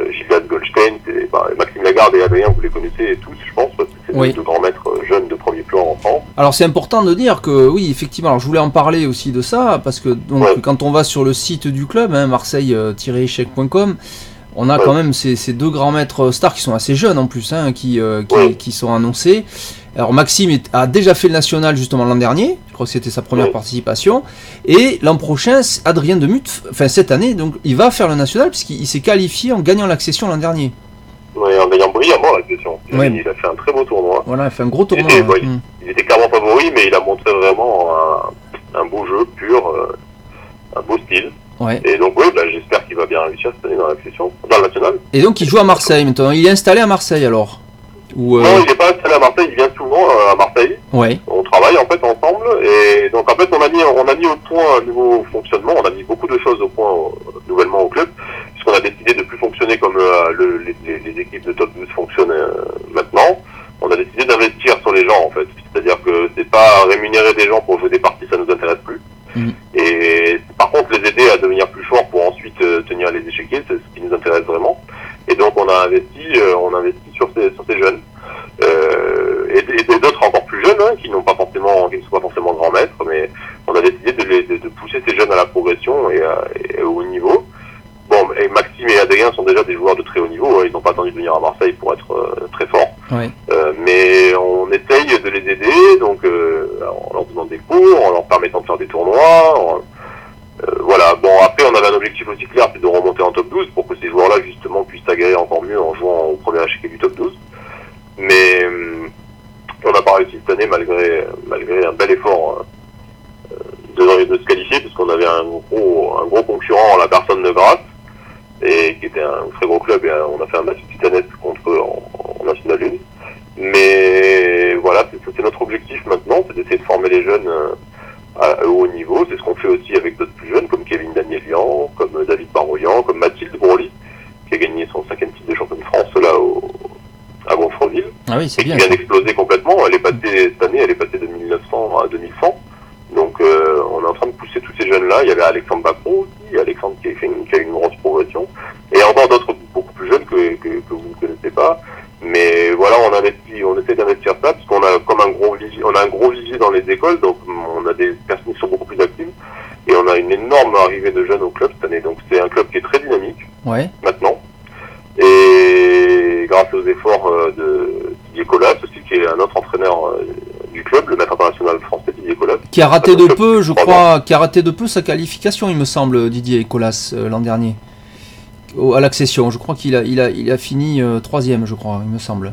euh, Gilbert Goldstein. c'est- ben, Maxime Lagarde et Adrien, vous les connaissez tous, je pense, parce que c'est Oui. deux grands maîtres euh, jeunes de premier plan en France. Alors c'est important de dire que oui, effectivement, alors je voulais en parler aussi de ça, parce que donc, Ouais. quand on va sur le site du club, hein, marseille-échec.com, on a Ouais. quand même ces, ces deux grands maîtres stars qui sont assez jeunes en plus, hein, qui, euh, qui, Ouais. qui sont annoncés. Alors Maxime est- a déjà fait le national justement l'an dernier, je crois que c'était sa première Ouais. participation, et l'an prochain, Adrien Demuth, enfin cette année, donc il va faire le national puisqu'il il s'est qualifié en gagnant l'accession l'an dernier. Ouais, en gagnant brillamment la question. Ouais. Il a fait un très beau tournoi. Voilà, il fait un gros tournoi. Hein. ouais. Il était clairement favori, mais il a montré vraiment un, un beau jeu pur, euh, un beau style. Ouais. Et donc, oui, bah, j'espère qu'il va bien réussir cette année dans la session, dans le national. Et donc il joue à Marseille maintenant. Il est installé à Marseille alors? Ou, euh, Non, il n'est pas installé à Marseille, il vient souvent euh, à Marseille. Ouais. On travaille en fait ensemble et donc en fait on a mis on a mis au point un nouveau fonctionnement, on a mis beaucoup de choses au point nouvellement au club puisqu'on a décidé de plus fonctionner comme euh, le- les, les- équipes de top 12 fonctionnent euh, maintenant. On a décidé d'investir sur les gens en fait, c'est-à-dire que c'est pas rémunérer des gens pour jouer des parties, ça nous intéresse plus. Mhm. Et par contre les aider à devenir plus forts pour ensuite euh, tenir les échequiers, c'est ce qui nous intéresse vraiment. Et donc on a investi, on a investi sur ces sur ces jeunes. Et, et d'autres encore plus jeunes hein, qui n'ont pas forcément qui ne sont pas forcément grands maîtres mais on a décidé de, les, de, de pousser ces jeunes à la progression et, à- et au haut niveau bon et Maxime et Adrien sont déjà des joueurs de très haut niveau hein, ils n'ont pas attendu de venir à Marseille pour être euh, très forts. Euh, mais on essaye de les aider donc euh, en leur donnant des cours en leur permettant de faire des tournois en- voilà, bon après on avait un objectif aussi clair, c'est de remonter en top 12 pour que ces joueurs-là justement puissent s'aguerrer encore mieux en jouant au premier échec du top 12. Mais on n'a pas réussi cette année malgré malgré un bel effort euh, de, de se qualifier puisqu'on avait un gros un gros concurrent en la personne de Grasse et qui était un très gros club et euh, on a fait un match titanesque contre eux en, en National 1. Mais voilà, c'est notre objectif maintenant, c'est d'essayer de former les jeunes euh, à, haut niveau. C'est ce qu'on fait aussi avec d'autres plus jeunes, comme Kevin Danielian, comme euh, David Baroyan, comme Mathilde Broly, qui a gagné son cinquième titre de champion de France là au, à Gonfreville, Ah oui, c'est et qui bien. vient d'exploser complètement. Elle est passée cette année, elle est passée de 1900 à 2100. Donc euh, on est en train de pousser tous ces jeunes-là. Il y avait Alexandre Bacro aussi, Alexandre qui a fait une, qui a eu une grosse progression, a une énorme arrivée de jeunes au club cette année. Donc c'est un club qui est très dynamique Ouais. maintenant. Et grâce aux efforts euh, de Didier Collas aussi, qui est un autre entraîneur euh, du club, le maître international français Didier Collas. Qui a raté de peu, je crois, qui a raté de peu sa qualification, il me semble, Didier Colas euh, l'an dernier. Au- à l'accession, je crois qu'il a, il a, il a fini troisième, je crois, il me semble.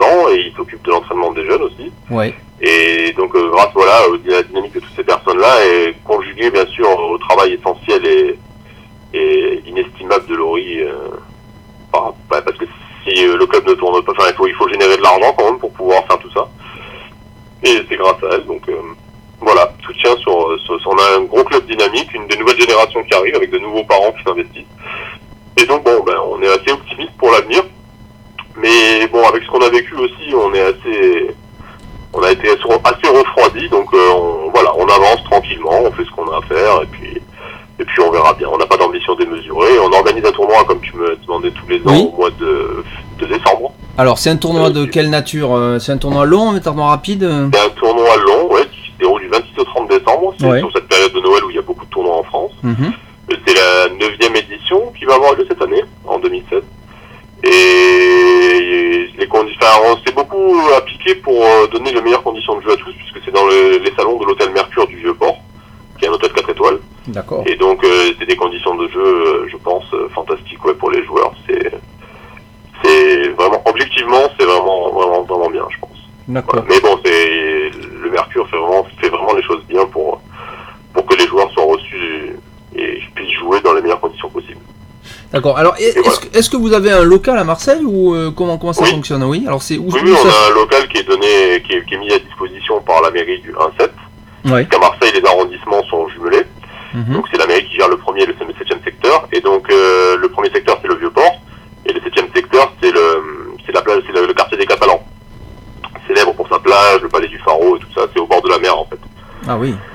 Non, et il s'occupe de l'entraînement des jeunes aussi. Ouais. Et donc euh, grâce voilà à la dynamique de toutes ces personnes-là et conjugué bien sûr au travail essentiel et, et inestimable de Laurie, euh, par- bah, parce que si euh, le club ne tourne pas, enfin il faut il faut générer de l'argent quand même pour pouvoir faire tout ça. Et c'est grâce à elle, donc euh, voilà, soutien sur, sur, sur- on a un gros club dynamique, une des nouvelles générations qui arrive avec de nouveaux parents qui s'investissent. Et donc bon ben on est assez optimiste pour l'avenir. Mais bon avec ce qu'on a vécu aussi, on est assez on a été assez refroidi, donc euh, on, voilà, on avance tranquillement, on fait ce qu'on a à faire, et puis et puis on verra bien. On n'a pas d'ambition démesurée. On organise un tournoi, comme tu me demandais tous les ans, Oui. au mois de, de décembre. Alors, c'est un tournoi de quelle nature euh, C'est un tournoi long, un tournoi rapide euh C'est un tournoi long, ouais, qui se déroule du 26 au 30 décembre. C'est Ouais. sur cette période de Noël où il y a beaucoup de tournois en France. Mhm. C'est la neuvième édition qui va avoir lieu cette année, en 2007. Et les conditions, enfin, on s'est beaucoup appliqué pour euh, donner les meilleures conditions de jeu à tous, puisque c'est dans le- les salons de l'hôtel Mercure du Vieux-Port, qui est un hôtel 4 étoiles. D'accord. Et donc, euh, c'est des conditions de jeu, euh, je pense, euh, fantastiques ouais, pour les joueurs. C'est, c'est vraiment, objectivement, c'est vraiment, vraiment, vraiment bien, je Mais bon, c'est le Mercure fait vraiment, fait vraiment les choses bien pour, pour que les joueurs soient reçus et puissent jouer dans les meilleures conditions possibles. D'accord. Alors, voilà. est-ce que, vous avez un local à Marseille ou euh, comment, comment ça Oui. fonctionne? Oui. Alors, c'est où, Oui, où oui, on ça- a un local qui est donné, qui est, qui est mis à disposition par la mairie du 1-7. Ouais. Qu'à Marseille, les arrondissements sont jumelés. Mhm. Donc c'est la mairie Ah oui.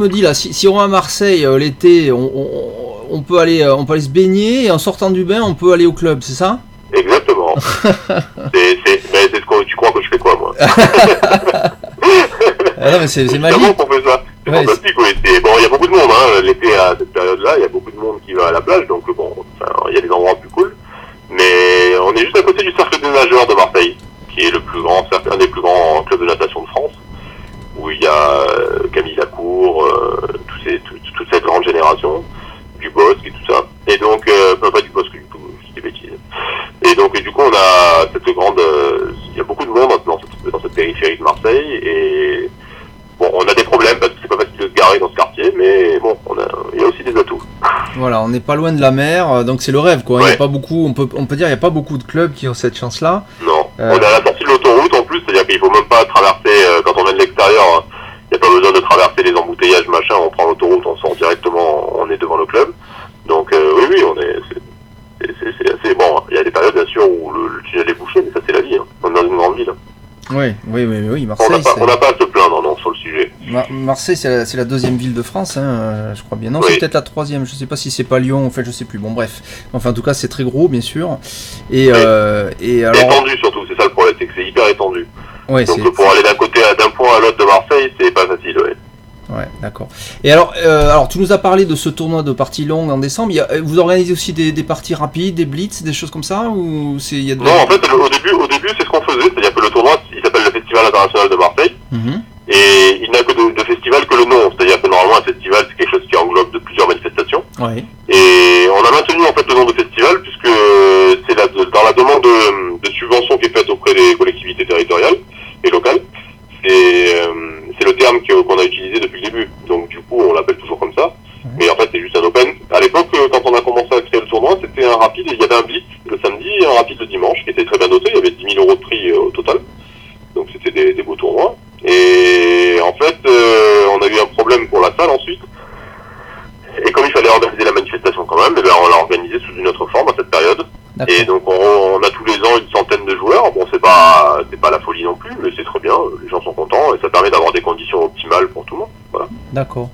Me dis là, si, si on va à Marseille euh, l'été, on, on- on peut aller, euh, on peut aller se baigner et en sortant du bain, on peut aller au club, c'est ça Exactement. c'est, c'est, mais c'est ce tu crois que je fais quoi moi Ah non, mais c'est c'est magique. qu'on fait ça. C'est Ouais, fantastique, oui. C'est- Bon, il y a beaucoup de monde, hein. L'été, à cette période-là, il y a beaucoup de monde qui va à la plage, donc bon, il y a des endroits plus cool. Mais on est juste à côté du cercle des nageurs de Marseille, qui est le plus grand cercle, un des plus grands clubs de natation de France, où il y a euh, Camille Lacour, euh, tous ces, tout- toute cette grande génération, du Bosque et tout ça. Et donc, euh, enfin, pas du Bosque du tout, je dis des bêtises. Et donc, et du coup, on a cette grande, euh, il y a beaucoup de monde dans cette, dans cette périphérie de Marseille, et Bon, on a des problèmes parce que c'est pas facile de se garer dans ce quartier, mais bon, on a, il y a aussi des atouts. Voilà, on n'est pas loin de la mer, euh, donc c'est le rêve quoi. Il y a pas beaucoup, on peut, on peut dire, il n'y a pas beaucoup de clubs qui ont cette chance-là. Non, Euh. on à la sortie de l'autoroute en plus, c'est-à-dire qu'il faut même pas traverser, euh, quand on vient de l'extérieur, il n'y a pas besoin de traverser les embouteillages, machin, on prend l'autoroute, on sort directement, on est devant le club. Donc euh, oui, oui, on est, c'est- c'est c'est- c'est assez bon. Il y a des périodes bien sûr où le, le tunnel est bouché, mais ça c'est la vie. Hein. On est dans une grande ville. Oui, oui, oui, oui. On n'a Marseille, pas, c'est on n'a pas à se plaindre non sur le sujet. Mar- Marseille, c'est la, deuxième ville de France, hein, euh, je crois bien. Non, Oui. c'est peut-être la troisième. Je sais pas si c'est pas Lyon. En fait, je sais plus. Bon, bref. Enfin, en tout cas, c'est très gros, bien sûr. Et, Oui. euh, et alors, étendu surtout, c'est ça le problème, c'est que c'est hyper étendu. ouais, Donc pour aller d'un côté à d'un point à l'autre de Marseille, c'est pas facile. Ouais. Ouais, d'accord. Et alors, euh, alors, tu nous as parlé de ce tournoi de parties longues en décembre. Il y a- euh, vous organisez aussi des, des parties rapides, des blitz, des choses comme ça ou c'est il y a de... Non, en fait, au début, au début, c'est ce qu'on faisait, c'est-à-dire que le tournoi, il s'appelle le Festival international de Marseille, Mhm. Et il n'a que de, de festival que le nom, c'est-à-dire que normalement, un festival, c'est quelque chose qui englobe de plusieurs manifestations, Ouais. et on a maintenu en fait le nom de festival puisque c'est la, dans la demande de, de subvention qui est faite auprès des collectivités territoriales et locales, c'est euh, c'est le terme qu'on a utilisé depuis le début, donc du coup, on l'appelle toujours comme ça. Mais en fait, c'est juste un open. À l'époque, euh, quand on a commencé à créer le tournoi, c'était un rapide. Il y avait un blitz le samedi et un rapide le dimanche qui était très bien noté. Il y avait 10 000 euros de prix euh, au total. Donc c'était des, des beaux tournois. Et en fait, euh, on a eu un problème pour la salle ensuite. Et comme il fallait organiser la manifestation quand même, eh ben, on l'a organisé sous une autre forme à cette période. Et donc on, on a tous les ans une centaine de joueurs. Bon, c'est pas c'est pas la folie non plus, mais c'est très bien. Les gens sont contents et ça permet d'avoir des conditions optimales pour tout le monde. Voilà. D'accord.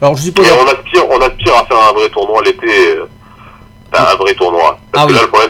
Alors, je suppose. Et on aspire, on aspire à faire un vrai tournoi l'été. euh, Enfin, un vrai tournoi. Parce Ah que oui. là, le problème,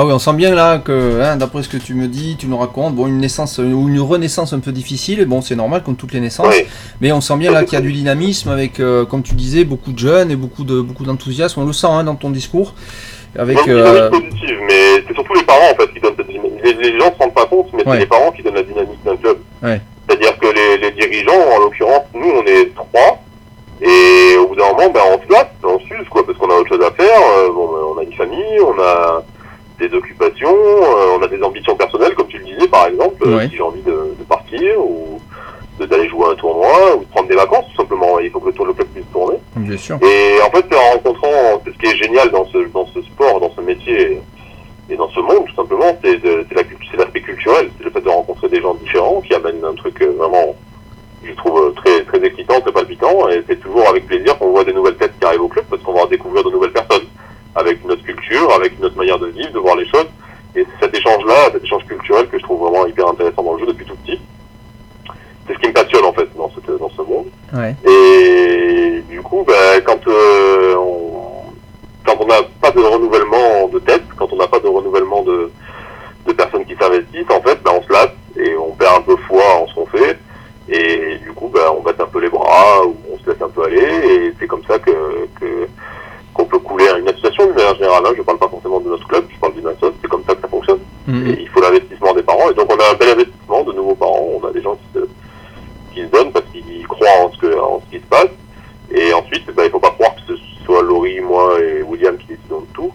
Ah oui, on sent bien là que, hein, d'après ce que tu me dis, tu nous racontes, bon, une naissance ou une renaissance un peu difficile, bon, c'est normal comme toutes les naissances, Oui, mais on sent bien là qu'il y a du dynamisme avec, euh, comme tu disais, beaucoup de jeunes et beaucoup de beaucoup d'enthousiasme. On le sent hein, dans ton discours. Avec, donc, euh, positive, mais c'est surtout les parents, en fait, qui donnent cette dynamique. Les, les gens ne se rendent pas compte, mais Ouais. c'est les parents qui donnent la dynamique d'un club. Ouais. C'est-à-dire que les, les dirigeants, en l'occurrence, nous, on est trois, et au bout d'un moment, ben, on se lasse, on s'use, quoi, parce qu'on a autre chose à faire, euh, bon, ben, on a une famille, on a des occupations, euh, on a des ambitions personnelles, comme tu le disais, par exemple, euh, Ouais. si j'ai envie de, de partir, ou d'aller jouer à un tournoi, ou de prendre des vacances, tout simplement, il faut que le, club puisse tourner. bien sûr. Et en fait, c'est en rencontrant, ce qui est génial dans ce, dans ce sport, dans ce métier et dans ce monde, tout simplement, c'est de- c'est la culture- c'est l'aspect culturel, c'est le fait de rencontrer des gens différents qui amènent un truc euh, vraiment je trouve très très excitant, très palpitant, et c'est toujours avec plaisir qu'on voit des nouvelles têtes qui arrivent au club parce qu'on va découvrir de nouvelles personnes avec notre culture, avec notre manière de vivre, de voir les choses. Et cet échange-là, cet échange culturel que je trouve vraiment hyper intéressant dans le jeu depuis tout petit, c'est ce qui me passionne en fait dans, cette, dans ce monde. Ouais. Et du coup, ben, quand euh, on quand on n'a pas de renouvellement de tête, quand on n'a pas de renouvellement de, de personnes qui s'investissent, en fait, ben, on se lasse et on perd un peu foi en ce qu'on fait. Et du coup, ben, on baisse un peu les bras ou on se laisse un peu aller. Et c'est comme ça que, qu'on peut couler une association de manière générale. Hein. Je parle pas forcément de notre club, je parle d'une association. C'est comme ça que ça fonctionne. Mhm. Et il faut l'investissement des parents. Et donc on a un bel investissement de nouveaux parents. On a des gens qui se, qui se donnent parce qu'ils croient en ce, que, en ce qui se passe. Et ensuite, ben, il faut pas croire que ce soit Laurie, moi et William qui décidons de tout.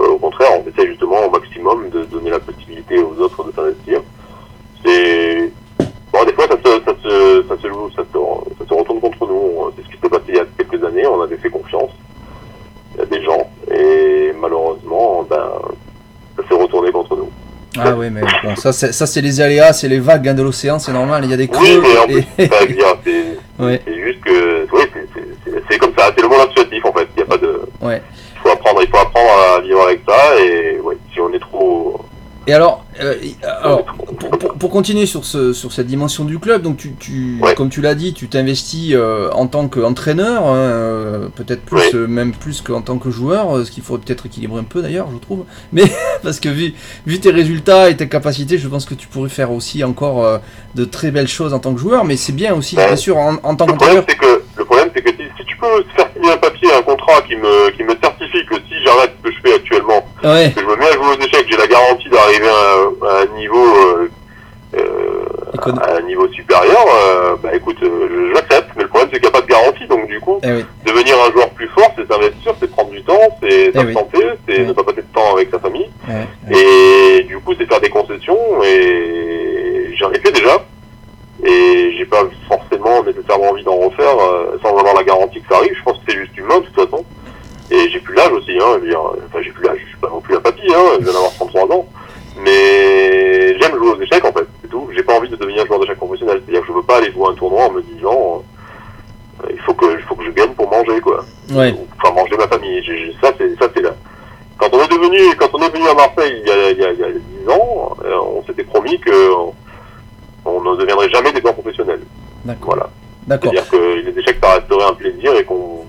Euh, au contraire, on essaie justement au maximum de donner la possibilité aux autres de s'investir. C'est bon, des fois ça se, ça se, ça se joue, ça se, ça se retourne contre nous. C'est ce qui s'est passé il y a quelques années. On avait fait confiance. Il y a des gens et malheureusement, ben, ça s'est retourné contre nous. Ah oui, mais bon, ça c'est ça, c'est les aléas, c'est les vagues hein, de l'océan, c'est normal, il y a des creux. Oui, mais en et- plus, c'est pas à dire, c'est Ouais. c'est juste que, oui, c'est- c'est- c'est c'est comme ça. C'est le monde associatif en fait. Il y a pas de, Ouais. il faut apprendre, il faut apprendre à vivre avec ça et ouais, si on est trop Et alors, euh, alors pour, pour- pour continuer sur, ce, sur cette dimension du club, donc tu, tu Ouais. comme tu l'as dit, tu t'investis euh, en tant qu'entraîneur, hein, euh, peut-être plus, Ouais. euh, même plus qu'en tant que joueur, euh, ce qu'il faudrait peut-être équilibrer un peu d'ailleurs, je trouve. Mais parce que vu, vu tes résultats et tes capacités, je pense que tu pourrais faire aussi encore euh, de très belles choses en tant que joueur, mais c'est bien aussi, Ouais. bien sûr, en, en tant Le problème, qu'entraîneur. c'est que le problème, c'est que si, si tu peux faire signer un papier, un contrat qui me qui me Ouais, je me mets à jouer aux échecs, j'ai la garantie d'arriver à, à un niveau euh, euh, à un niveau supérieur, euh, bah écoute, euh, je- j'accepte. Mais le problème, c'est qu'il n'y a pas de garantie, donc du coup, eh oui, devenir un joueur plus fort, c'est s'investir, c'est prendre du temps, c'est Eh oui. s'absenter, c'est ne pas passer de temps avec sa famille. Et du coup, c'est faire des concessions et j'en ai fait déjà. Et j'ai pas ça c'est ça c'est là. Quand on est devenu quand on est venu à Marseille il y a il y a, il y a 10 ans, euh, on s'était promis que on, ne deviendrait jamais des joueurs professionnels. D'accord. Voilà. D'accord. C'est-à-dire que les échecs ça resterait un plaisir et qu'on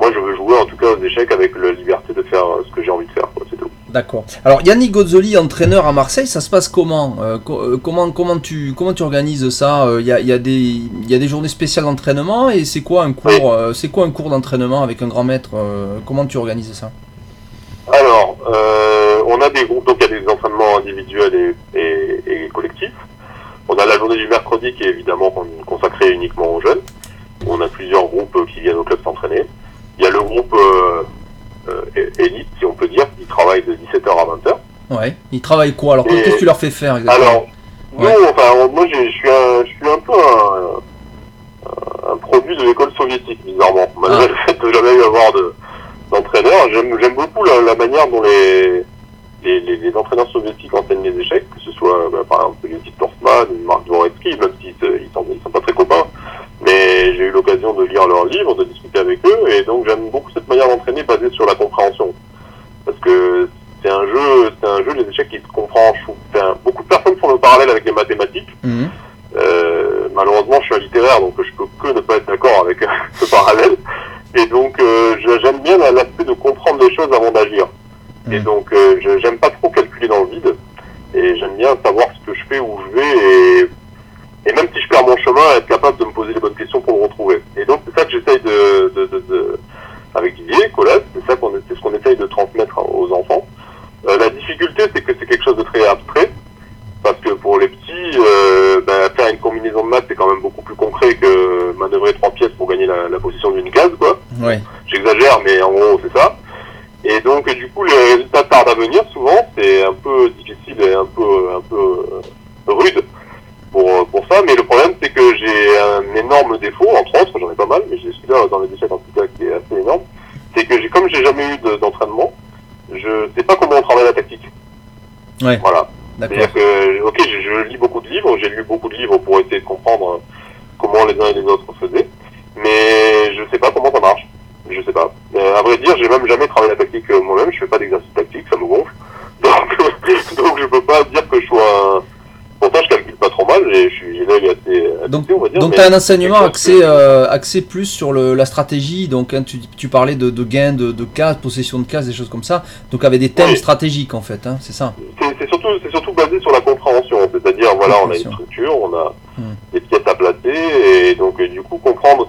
moi je veux jouer en tout cas aux échecs avec la liberté de faire euh, ce que j'ai envie de faire quoi, c'est tout. D'accord. Alors Yannick Gozzoli, entraîneur à Marseille, ça se passe comment Euh, co- comment, comment, tu, comment tu organises ça Il y, a, y, a des- y a des journées spéciales d'entraînement et c'est quoi un cours euh, C'est quoi un cours d'entraînement avec un grand maître Euh, Comment tu organises ça? Alors, euh, on a des groupes, donc il y a des entraînements individuels et, et, et collectifs. On a la journée du mercredi qui est évidemment con- consacrée uniquement aux jeunes. On a plusieurs groupes qui viennent au club s'entraîner. Il y a le groupe euh, euh, élite, si on peut dire, qui travaille de 17h à 20h. Ouais. Ils travaillent quoi? Alors qu'est-ce que tu leur fais faire exactement? Alors, nous, enfin, moi, je suis un, je suis un peu un, un produit de l'école soviétique, bizarrement. Malgré Ah. le fait de jamais eu avoir de, d'entraîneur, j'aime, j'aime beaucoup la, la manière dont les, les, les, les entraîneurs soviétiques enseignent les échecs, que ce soit, bah, par exemple, types Torsman ou Marc Dvoretsky, même s'ils ils sont, ils sont pas très copains. Mais j'ai eu l'occasion de lire leurs livres, de discuter avec eux, et donc j'aime beaucoup cette manière d'entraîner basée sur la compréhension. Parce que c'est un jeu, c'est un jeu, les échecs qui se comprend. Enfin, beaucoup de personnes font le parallèle avec les mathématiques. Mhm. Euh, malheureusement, je suis un littéraire, donc je peux que ne pas être d'accord avec ce parallèle. Et donc, euh, je- j'aime bien la- l'aspect de comprendre les choses avant d'agir. Et Mhm. donc, euh, je- j'aime pas trop calculer dans le vide. Et j'aime bien savoir ce que je fais, où je vais, et, et même si je perds mon chemin, être capable de me poser les bonnes questions pour le retrouver. Et donc, c'est ça que j'essaye de, de, de, de- avec Didier, Colas, c'est ça qu'on, c'est ce qu'on essaye de transmettre aux enfants. Euh, la difficulté, c'est que c'est quelque chose de très abstrait, parce que pour les petits, euh, ben, faire une combinaison de maths, c'est quand même beaucoup plus concret que manœuvrer trois pièces pour gagner la, la position d'une case, quoi. Ouais. J'exagère, mais en gros, c'est ça. Et donc, du coup, les résultats tardent à venir souvent. C'est un peu difficile et un peu, un peu euh, rude pour, pour ça. Mais le problème, c'est que j'ai un énorme défaut, entre autres, j'en ai pas mal, mais j'ai celui-là dans les échecs en tout cas qui est assez énorme. C'est que j'ai, comme j'ai jamais eu de- d'entraînement, je sais pas comment on travaille la tactique. Ouais. Voilà. D'accord. C'est-à-dire que, ok, je, je lis beaucoup de livres, j'ai lu beaucoup de livres pour essayer de comprendre euh, comment comment les uns et les autres faisaient. Mais je sais pas comment ça marche. Je sais pas. Euh, à vrai dire, j'ai même jamais travaillé la tactique euh, moi-même. Je fais pas d'exercice tactique, ça me gonfle. Donc, donc je peux pas dire que je sois. Pourtant, je calcule pas trop mal et je suis l'œil assez. Donc, on va dire, donc mais tu as un enseignement axé, euh, axé plus sur le, la stratégie. Donc, hein, tu, tu parlais de, de gains de, de cases, possession de cases, des choses comme ça. Donc, avec des thèmes Oui. stratégiques en fait, hein, c'est ça. c'est surtout, c'est surtout basé sur la compréhension. C'est-à-dire, voilà, on a une structure, on a Hmm. des pièces à placer et donc du coup comprendre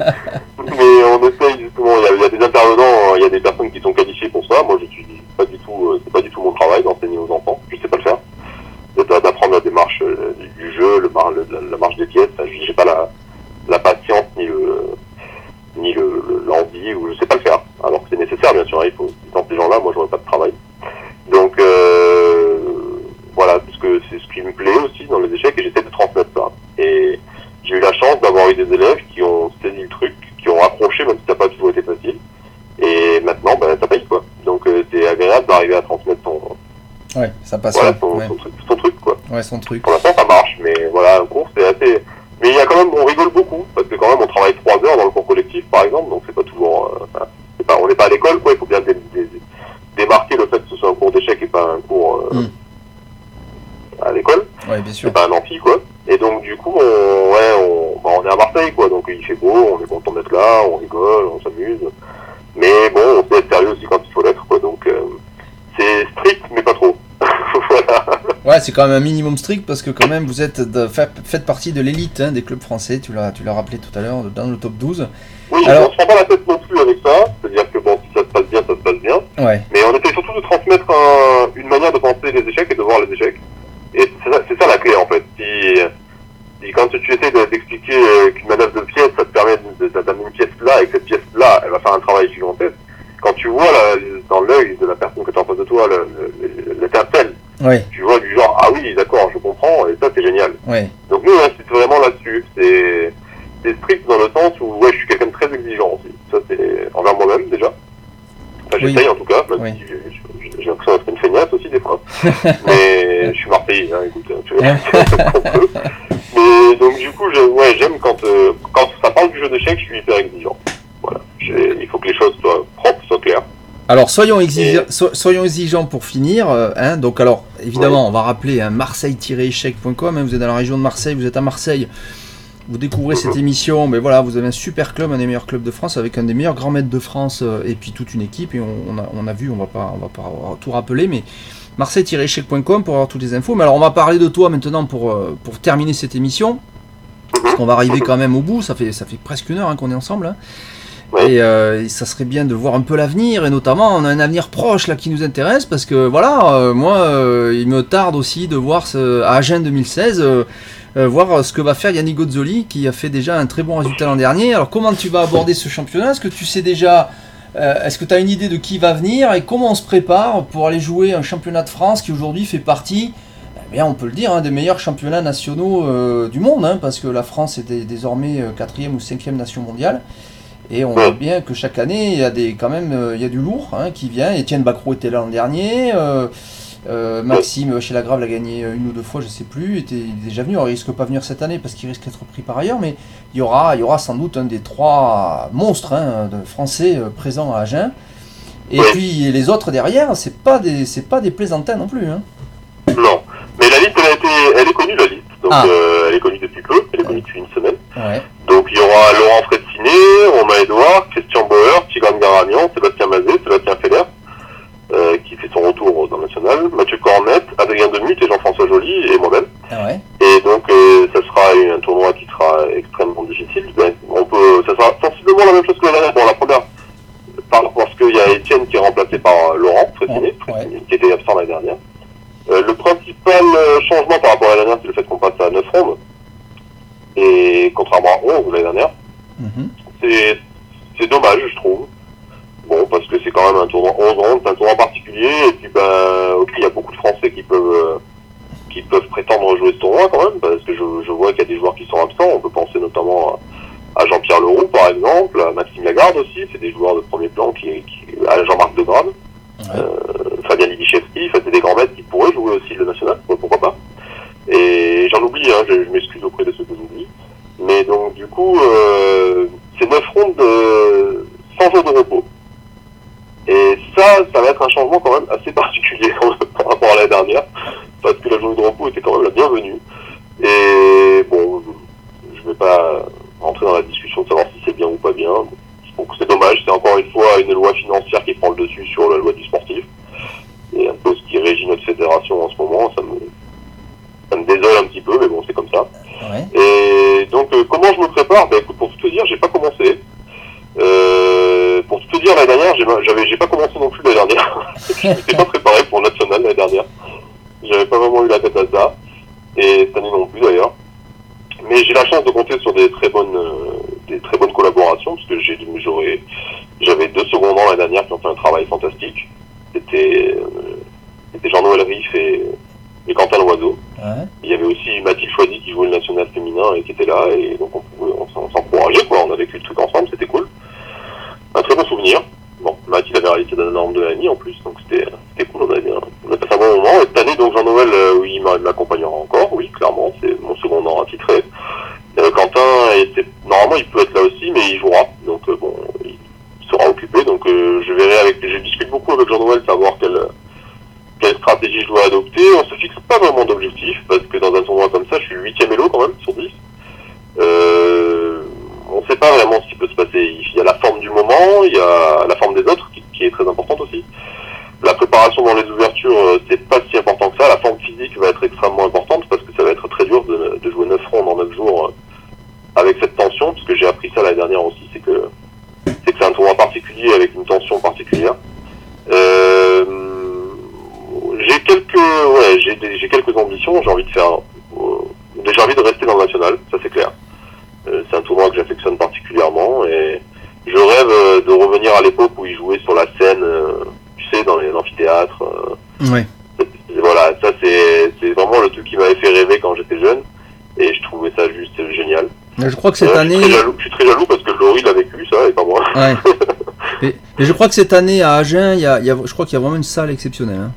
Ouais, passe. voilà, son, ouais. son truc, son truc, quoi. ouais, son truc. Pour l'instant, ça marche, mais voilà, un cours, c'est assez... Mais il y a quand même, on rigole beaucoup, parce que quand même, on travaille trois heures dans le cours collectif, par exemple, donc c'est pas toujours... euh, enfin, c'est pas, on n'est pas à l'école, quoi, il faut bien dé- dé- démarquer le fait que ce soit un cours d'échec et pas un cours euh, Mm. à l'école. Ouais, bien sûr. c'est pas un amphi quoi. Et donc du coup on, ouais, on, bah, on est à Marseille quoi, donc il fait beau, on est content d'être là, on rigole, on s'amuse. Mais bon, on peut être sérieux aussi quand il faut l'être quoi, donc euh, c'est strict mais pas trop. voilà. Ouais, c'est quand même un minimum strict parce que quand même vous êtes de, fait- faites partie de l'élite hein, des clubs français. Tu l'as, rappelé tout à l'heure dans le top 12. Oui, Alors- pas la tête non plus avec ça, c'est-à-dire que bon, si ça se passe bien, ça se passe bien. Ouais, Mais on essaie surtout de transmettre un- une manière de penser les échecs et de voir les échecs. Et c'est ça, c'est ça la clé en fait. Si, si quand tu essaies de- d'expliquer euh, qu'une manœuvre de pièce, ça te permet de- de- d'amener une pièce là et que cette pièce là, elle va faire un travail gigantesque. Quand tu vois là, dans l'œil de la personne que tu as en face de toi le- le- l'étincelle, ouais, tu vois du genre ah oui d'accord, je comprends et ça c'est génial. ouais. Donc nous on insiste vraiment là-dessus. C'est strict dans le sens où ouais je suis quelqu'un de très exigeant aussi. Ça c'est envers moi-même déjà. Enfin Oui. j'essaye en tout cas. Oui. j'ai- l'impression d'être une feignasse aussi des fois. Mais je suis marseillais, hein, écoute, tu vois, peut. Mais donc du coup, ouais, j'aime quand, euh, quand ça parle du jeu d'échecs, je suis hyper exigeant. Voilà. Il faut que les choses soient propres, soient claires. Alors soyons, exige- so- soyons exigeants pour finir. euh, hein. donc alors évidemment on va rappeler hein, marseille-échec.com. hein, vous êtes dans la région de Marseille, vous êtes à Marseille. Vous découvrez cette émission, mais voilà, vous avez un super club, un des meilleurs clubs de France, avec un des meilleurs grands maîtres de France, euh, et puis toute une équipe. Et on, on a, on a vu, on va pas, on va pas tout rappeler, mais marseille-échec.com pour avoir toutes les infos. Mais alors on va parler de toi maintenant pour, euh, pour terminer cette émission, parce qu'on va arriver quand même au bout. Ça fait, ça fait presque une heure hein, qu'on est ensemble. hein. Et, euh, et ça serait bien de voir un peu l'avenir, et notamment on a un avenir proche là qui nous intéresse, parce que voilà, euh, moi euh, il me tarde aussi de voir ce, à Agen 2016, euh, euh, voir ce que va faire Yannick Gozzoli, qui a fait déjà un très bon résultat l'an dernier. Alors comment tu vas aborder ce championnat? Est-ce que tu sais déjà, euh, est-ce que tu as une idée de qui va venir, et comment on se prépare pour aller jouer un championnat de France qui aujourd'hui fait partie eh bien, on peut le dire, hein, des meilleurs championnats nationaux euh, du monde, hein, parce que la France est dé- désormais euh, quatrième ou cinquième nation mondiale. Et on voit bien que chaque année, il y a des, quand même euh, il y a du lourd hein, qui vient. Étienne Bacrot était là l'an dernier. Euh, euh, Maxime chez la Grave l'a gagné euh, une ou deux fois, je sais plus. Était, il est déjà venu. Alors, il risque pas venir cette année parce qu'il risque d'être pris par ailleurs. Mais il y aura, il y aura sans doute un des trois monstres hein, de français euh, présents à Agen. Et puis les autres derrière, c'est pas des, c'est pas des plaisantins non plus. Hein. Non. Mais la liste, elle, a été, elle est connue, la liste. Donc, Ah. euh, elle est connue depuis peu. Elle est connue depuis une semaine. Ouais. Donc il y aura Laurent Fredciné, Romain Edouard, Christian Bauer, Tigran Garamian, Sébastien Mazet, Sébastien Feller, euh, qui fait son retour dans le national, Mathieu Cornette, Adrien Demut et Jean-François Joly et moi-même. Ah ouais. Et donc euh, ça sera un tournoi qui sera extrêmement difficile. Ben, on peut, ça sera sensiblement la même chose que la dernière. Bon, la première, par- parce qu'il y a Étienne qui est remplacé par euh, Laurent Ouais. qui était absent l'année dernière. Euh, le principal changement par rapport à l'année dernière, c'est le fait qu'on passe à 9 rondes. Et contrairement à 11 l'année dernière, c'est c'est dommage, je trouve. Bon, parce que c'est quand même un tournoi 11 rondes, c'est un tournoi particulier, et puis ben, ok, il y a beaucoup de Français qui peuvent euh, qui peuvent prétendre jouer ce tournoi quand même, parce que je, je vois qu'il y a des joueurs qui sont absents. On peut penser notamment à, à Jean-Pierre Leroux, par exemple, à Maxime Lagarde aussi, c'est des joueurs de premier plan, qui, qui à Jean-Marc Degrave, Ouais. euh, Fabien Lidichevski, enfin, c'est des grands maîtres qui pourraient jouer aussi le national, pourquoi pas. Et j'en oublie, hein, je, je m'excuse auprès de ceux que j'oublie. Mais donc, du coup, euh, c'est neuf rondes de, sans jour de repos. Et ça, ça va être un changement quand même assez particulier par rapport à l'année dernière, parce que la journée de repos était quand même la bienvenue. Et bon, je vais pas rentrer dans la discussion de savoir si c'est bien ou pas bien. Que c'est dommage, c'est encore une fois une loi financière qui prend le dessus sur la loi du sportif. Et un peu ce qui régit notre fédération en ce moment, ça me, ça me désole un petit peu, mais bon, c'est comme ça. Ouais. Et donc, euh, comment je me prépare? Ben écoute, pour tout te dire, j'ai pas commencé. Euh, dire, l'année dernière, j'ai pas- j'avais, j'ai pas commencé non plus l'année dernière. je m'étais pas préparé pour national l'année dernière. J'avais pas vraiment eu la tête à ça. Et cette année non plus d'ailleurs. Mais j'ai la chance de compter sur des très bonnes, euh, des très bonnes collaborations, parce que j'ai, j'aurais, j'avais deux secondaires l'année dernière qui ont fait un travail fantastique. C'était, euh, c'était Jean-Noël Riff et, et Quentin Loiseau. Ouais. Il y avait aussi Mathilde Choisy qui jouait le national féminin et qui était là, et donc on on s'encourageait, quoi. On a vécu le truc ensemble, c'était cool. Un très bon souvenir. Bon, Mathilde avait réalisé d'un norme de l'année en plus, donc c'était, c'était cool, on a on passé un bon moment. Et cette année, donc Jean-Noël, euh, oui, il m'a- il m'accompagnera encore, oui, clairement, c'est mon second nom attitré. Euh, Quentin, était, normalement, il peut être là aussi, mais il jouera, donc euh, bon, il sera occupé, donc euh, je verrai avec, je discute beaucoup avec Jean-Noël, savoir quelle, quelle stratégie je dois adopter. On se fixe pas vraiment d'objectif, parce que dans un tournoi comme ça, je suis huitième élo quand même, sur 10. Euh, on sait pas vraiment ce qui peut se passer. Il y a la forme du moment, il y a la forme des autres, qui, qui est très importante aussi. La préparation dans les ouvertures, euh, c'est pas si important que ça. La forme physique va être extrêmement importante, parce que ça va être très dur de, de jouer 9 rondes en 9 jours euh, avec cette tension, parce que j'ai appris ça l'année dernière aussi, c'est que c'est que c'est un tournoi particulier avec une tension particulière. Euh, j'ai quelques, ouais, j'ai des- j'ai quelques ambitions. J'ai envie de faire, euh, j'ai envie de rester dans le national, ça c'est clair. Euh, c'est un tournoi que j'affectionne particulièrement et je rêve euh, de revenir à l'époque où ils jouaient sur la scène, euh, tu sais, dans les amphithéâtres. euh, Ouais. et voilà, ça c'est c'est vraiment le truc qui m'avait fait rêver quand j'étais jeune et je trouvais ça juste génial. Mais Je crois que cette année. je, suis très jaloux, je suis très jaloux parce que Laurie l'a vécu ça et pas moi. Ouais. Et, et je crois que cette année à Agen, il y a, y a- je crois qu'il y a vraiment une salle exceptionnelle. hein.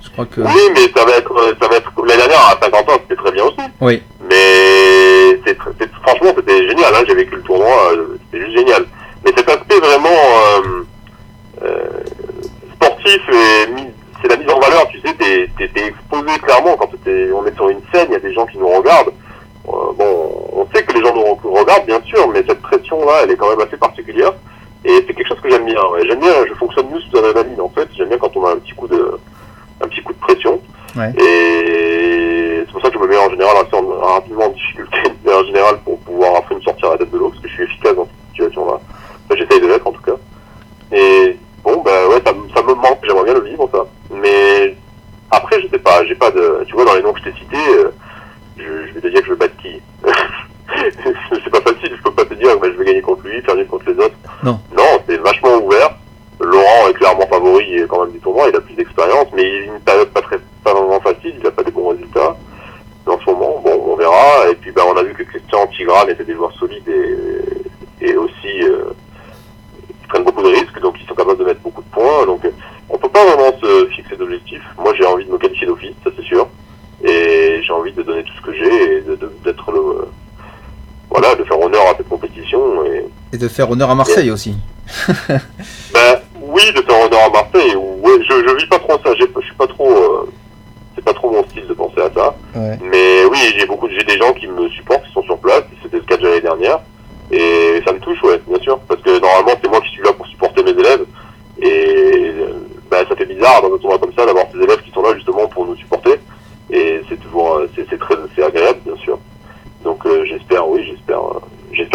Je crois que. Oui, mais ça va être, ça va être l'année dernière à 50 ans, c'était très bien aussi. Oui. Mais c'est, tr- c'est- franchement, c'était génial. Hein, j'ai vécu le tournoi, euh, c'était juste génial. Mais cet aspect vraiment euh, euh, sportif, et mis- c'est la mise en valeur. Tu sais, t'es, t'es, t'es exposé clairement quand t'es- on est sur une scène, il y a des gens qui nous regardent. Euh, bon, on sait que les gens nous re- regardent, bien sûr, mais cette pression-là, elle est quand même assez particulière. Et c'est quelque chose que j'aime bien. ouais. J'aime bien. Je fonctionne mieux sous adrénaline en fait. J'aime bien quand on a un petit coup de, un petit coup de pression. Ouais. Et c'est pour ça que je me mets en général assez en- rapidement en difficulté, mais en général pour pouvoir après me sortir la tête de l'eau, parce que je suis efficace dans cette situation-là. Enfin, j'essaye de l'être en tout cas. Et bon, bah ouais, ça, me- ça me manque, j'aimerais bien le vivre ça. Mais après, je sais pas, j'ai pas de. Tu vois, dans les noms que je t'ai cités, euh, je, je vais te dire que je vais battre qui C'est pas facile, je peux pas te dire que je vais gagner contre lui, faire nul contre les autres. Non. Non, c'est vachement ouvert. Laurent est clairement favori il est quand même du tournoi, il a plus d'expérience, mais il est une période pas très pas vraiment facile, il a pas des bons résultats en ce moment. Bon, on verra. Et puis ben, on a vu que Christian Tigran étaient des joueurs solides et, et aussi euh, qui prennent beaucoup de risques, donc ils sont capables de mettre beaucoup de points. Donc on peut pas vraiment se fixer d'objectifs. Moi j'ai envie de me qualifier d'office, ça c'est sûr. Et j'ai envie de donner tout ce que j'ai et d'être le voilà, de faire honneur à cette compétition et Et de faire honneur à Marseille aussi. ben oui, de faire honneur à Marseille. Ouais, je, je vis pas trop ça. Je suis pas trop. euh, c'est pas trop mon style de penser à ça. Ouais. Mais oui, j'ai beaucoup, j'ai des gens qui me supportent, qui sont sur place.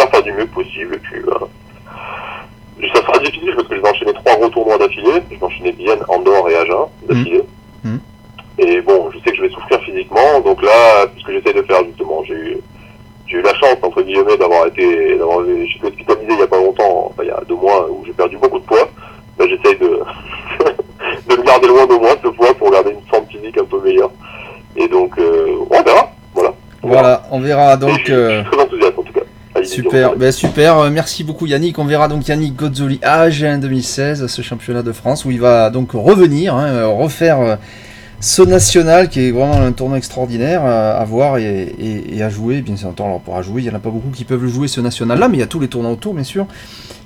faire du mieux possible. Et puis, euh, ça sera difficile parce que je vais enchaîner trois gros tournois d'affilée. Je vais enchaîner Vienne, Andorre et Agen d'affilée. Mmh. Mmh. Et bon, je sais que je vais souffrir physiquement. Donc là, ce que j'essaie de faire justement, j'ai eu, j'ai eu la chance, entre guillemets, d'avoir été, d'avoir, été hospitalisé il y a pas longtemps, enfin, il y a deux mois, où j'ai perdu beaucoup de poids. Là, j'essaie de, de me garder loin de moi ce fois pour garder une forme physique un peu meilleure. Et donc, euh, on verra. Voilà. On voilà, verra. on donc. Euh... très enthousiaste en tout cas. Super, ben super, euh, merci beaucoup Yannick. On verra donc Yannick Gozzoli à Agen 2016, ce championnat de France, où il va donc revenir, hein, refaire euh, ce national qui est vraiment un tournoi extraordinaire à, voir et, et, à jouer. Bien sûr, alors pour jouer, il n'y en a pas beaucoup qui peuvent le jouer ce national là, mais il y a tous les tournois autour, bien sûr.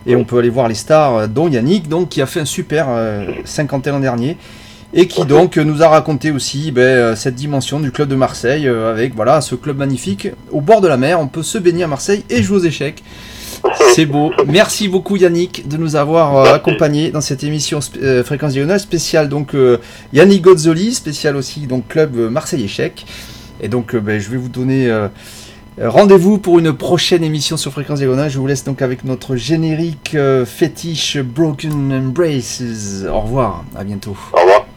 Et on peut aller voir les stars, dont Yannick, donc, qui a fait un super 51 dernier et qui donc nous a raconté aussi ben, euh, cette dimension du club de Marseille euh, avec voilà ce club magnifique au bord de la mer. On peut se baigner à Marseille et jouer aux échecs. C'est beau. Merci beaucoup Yannick de nous avoir euh, accompagnés dans cette émission Fréquence Diagonale spéciale donc Yannick Gozzoli, spécial aussi donc club Marseille échecs. Et donc ben, je vais vous donner Rendez-vous pour une prochaine émission sur Fréquence Diagonale. Je vous laisse donc avec notre générique fétiche Broken Embraces. Au revoir, à bientôt. Au revoir.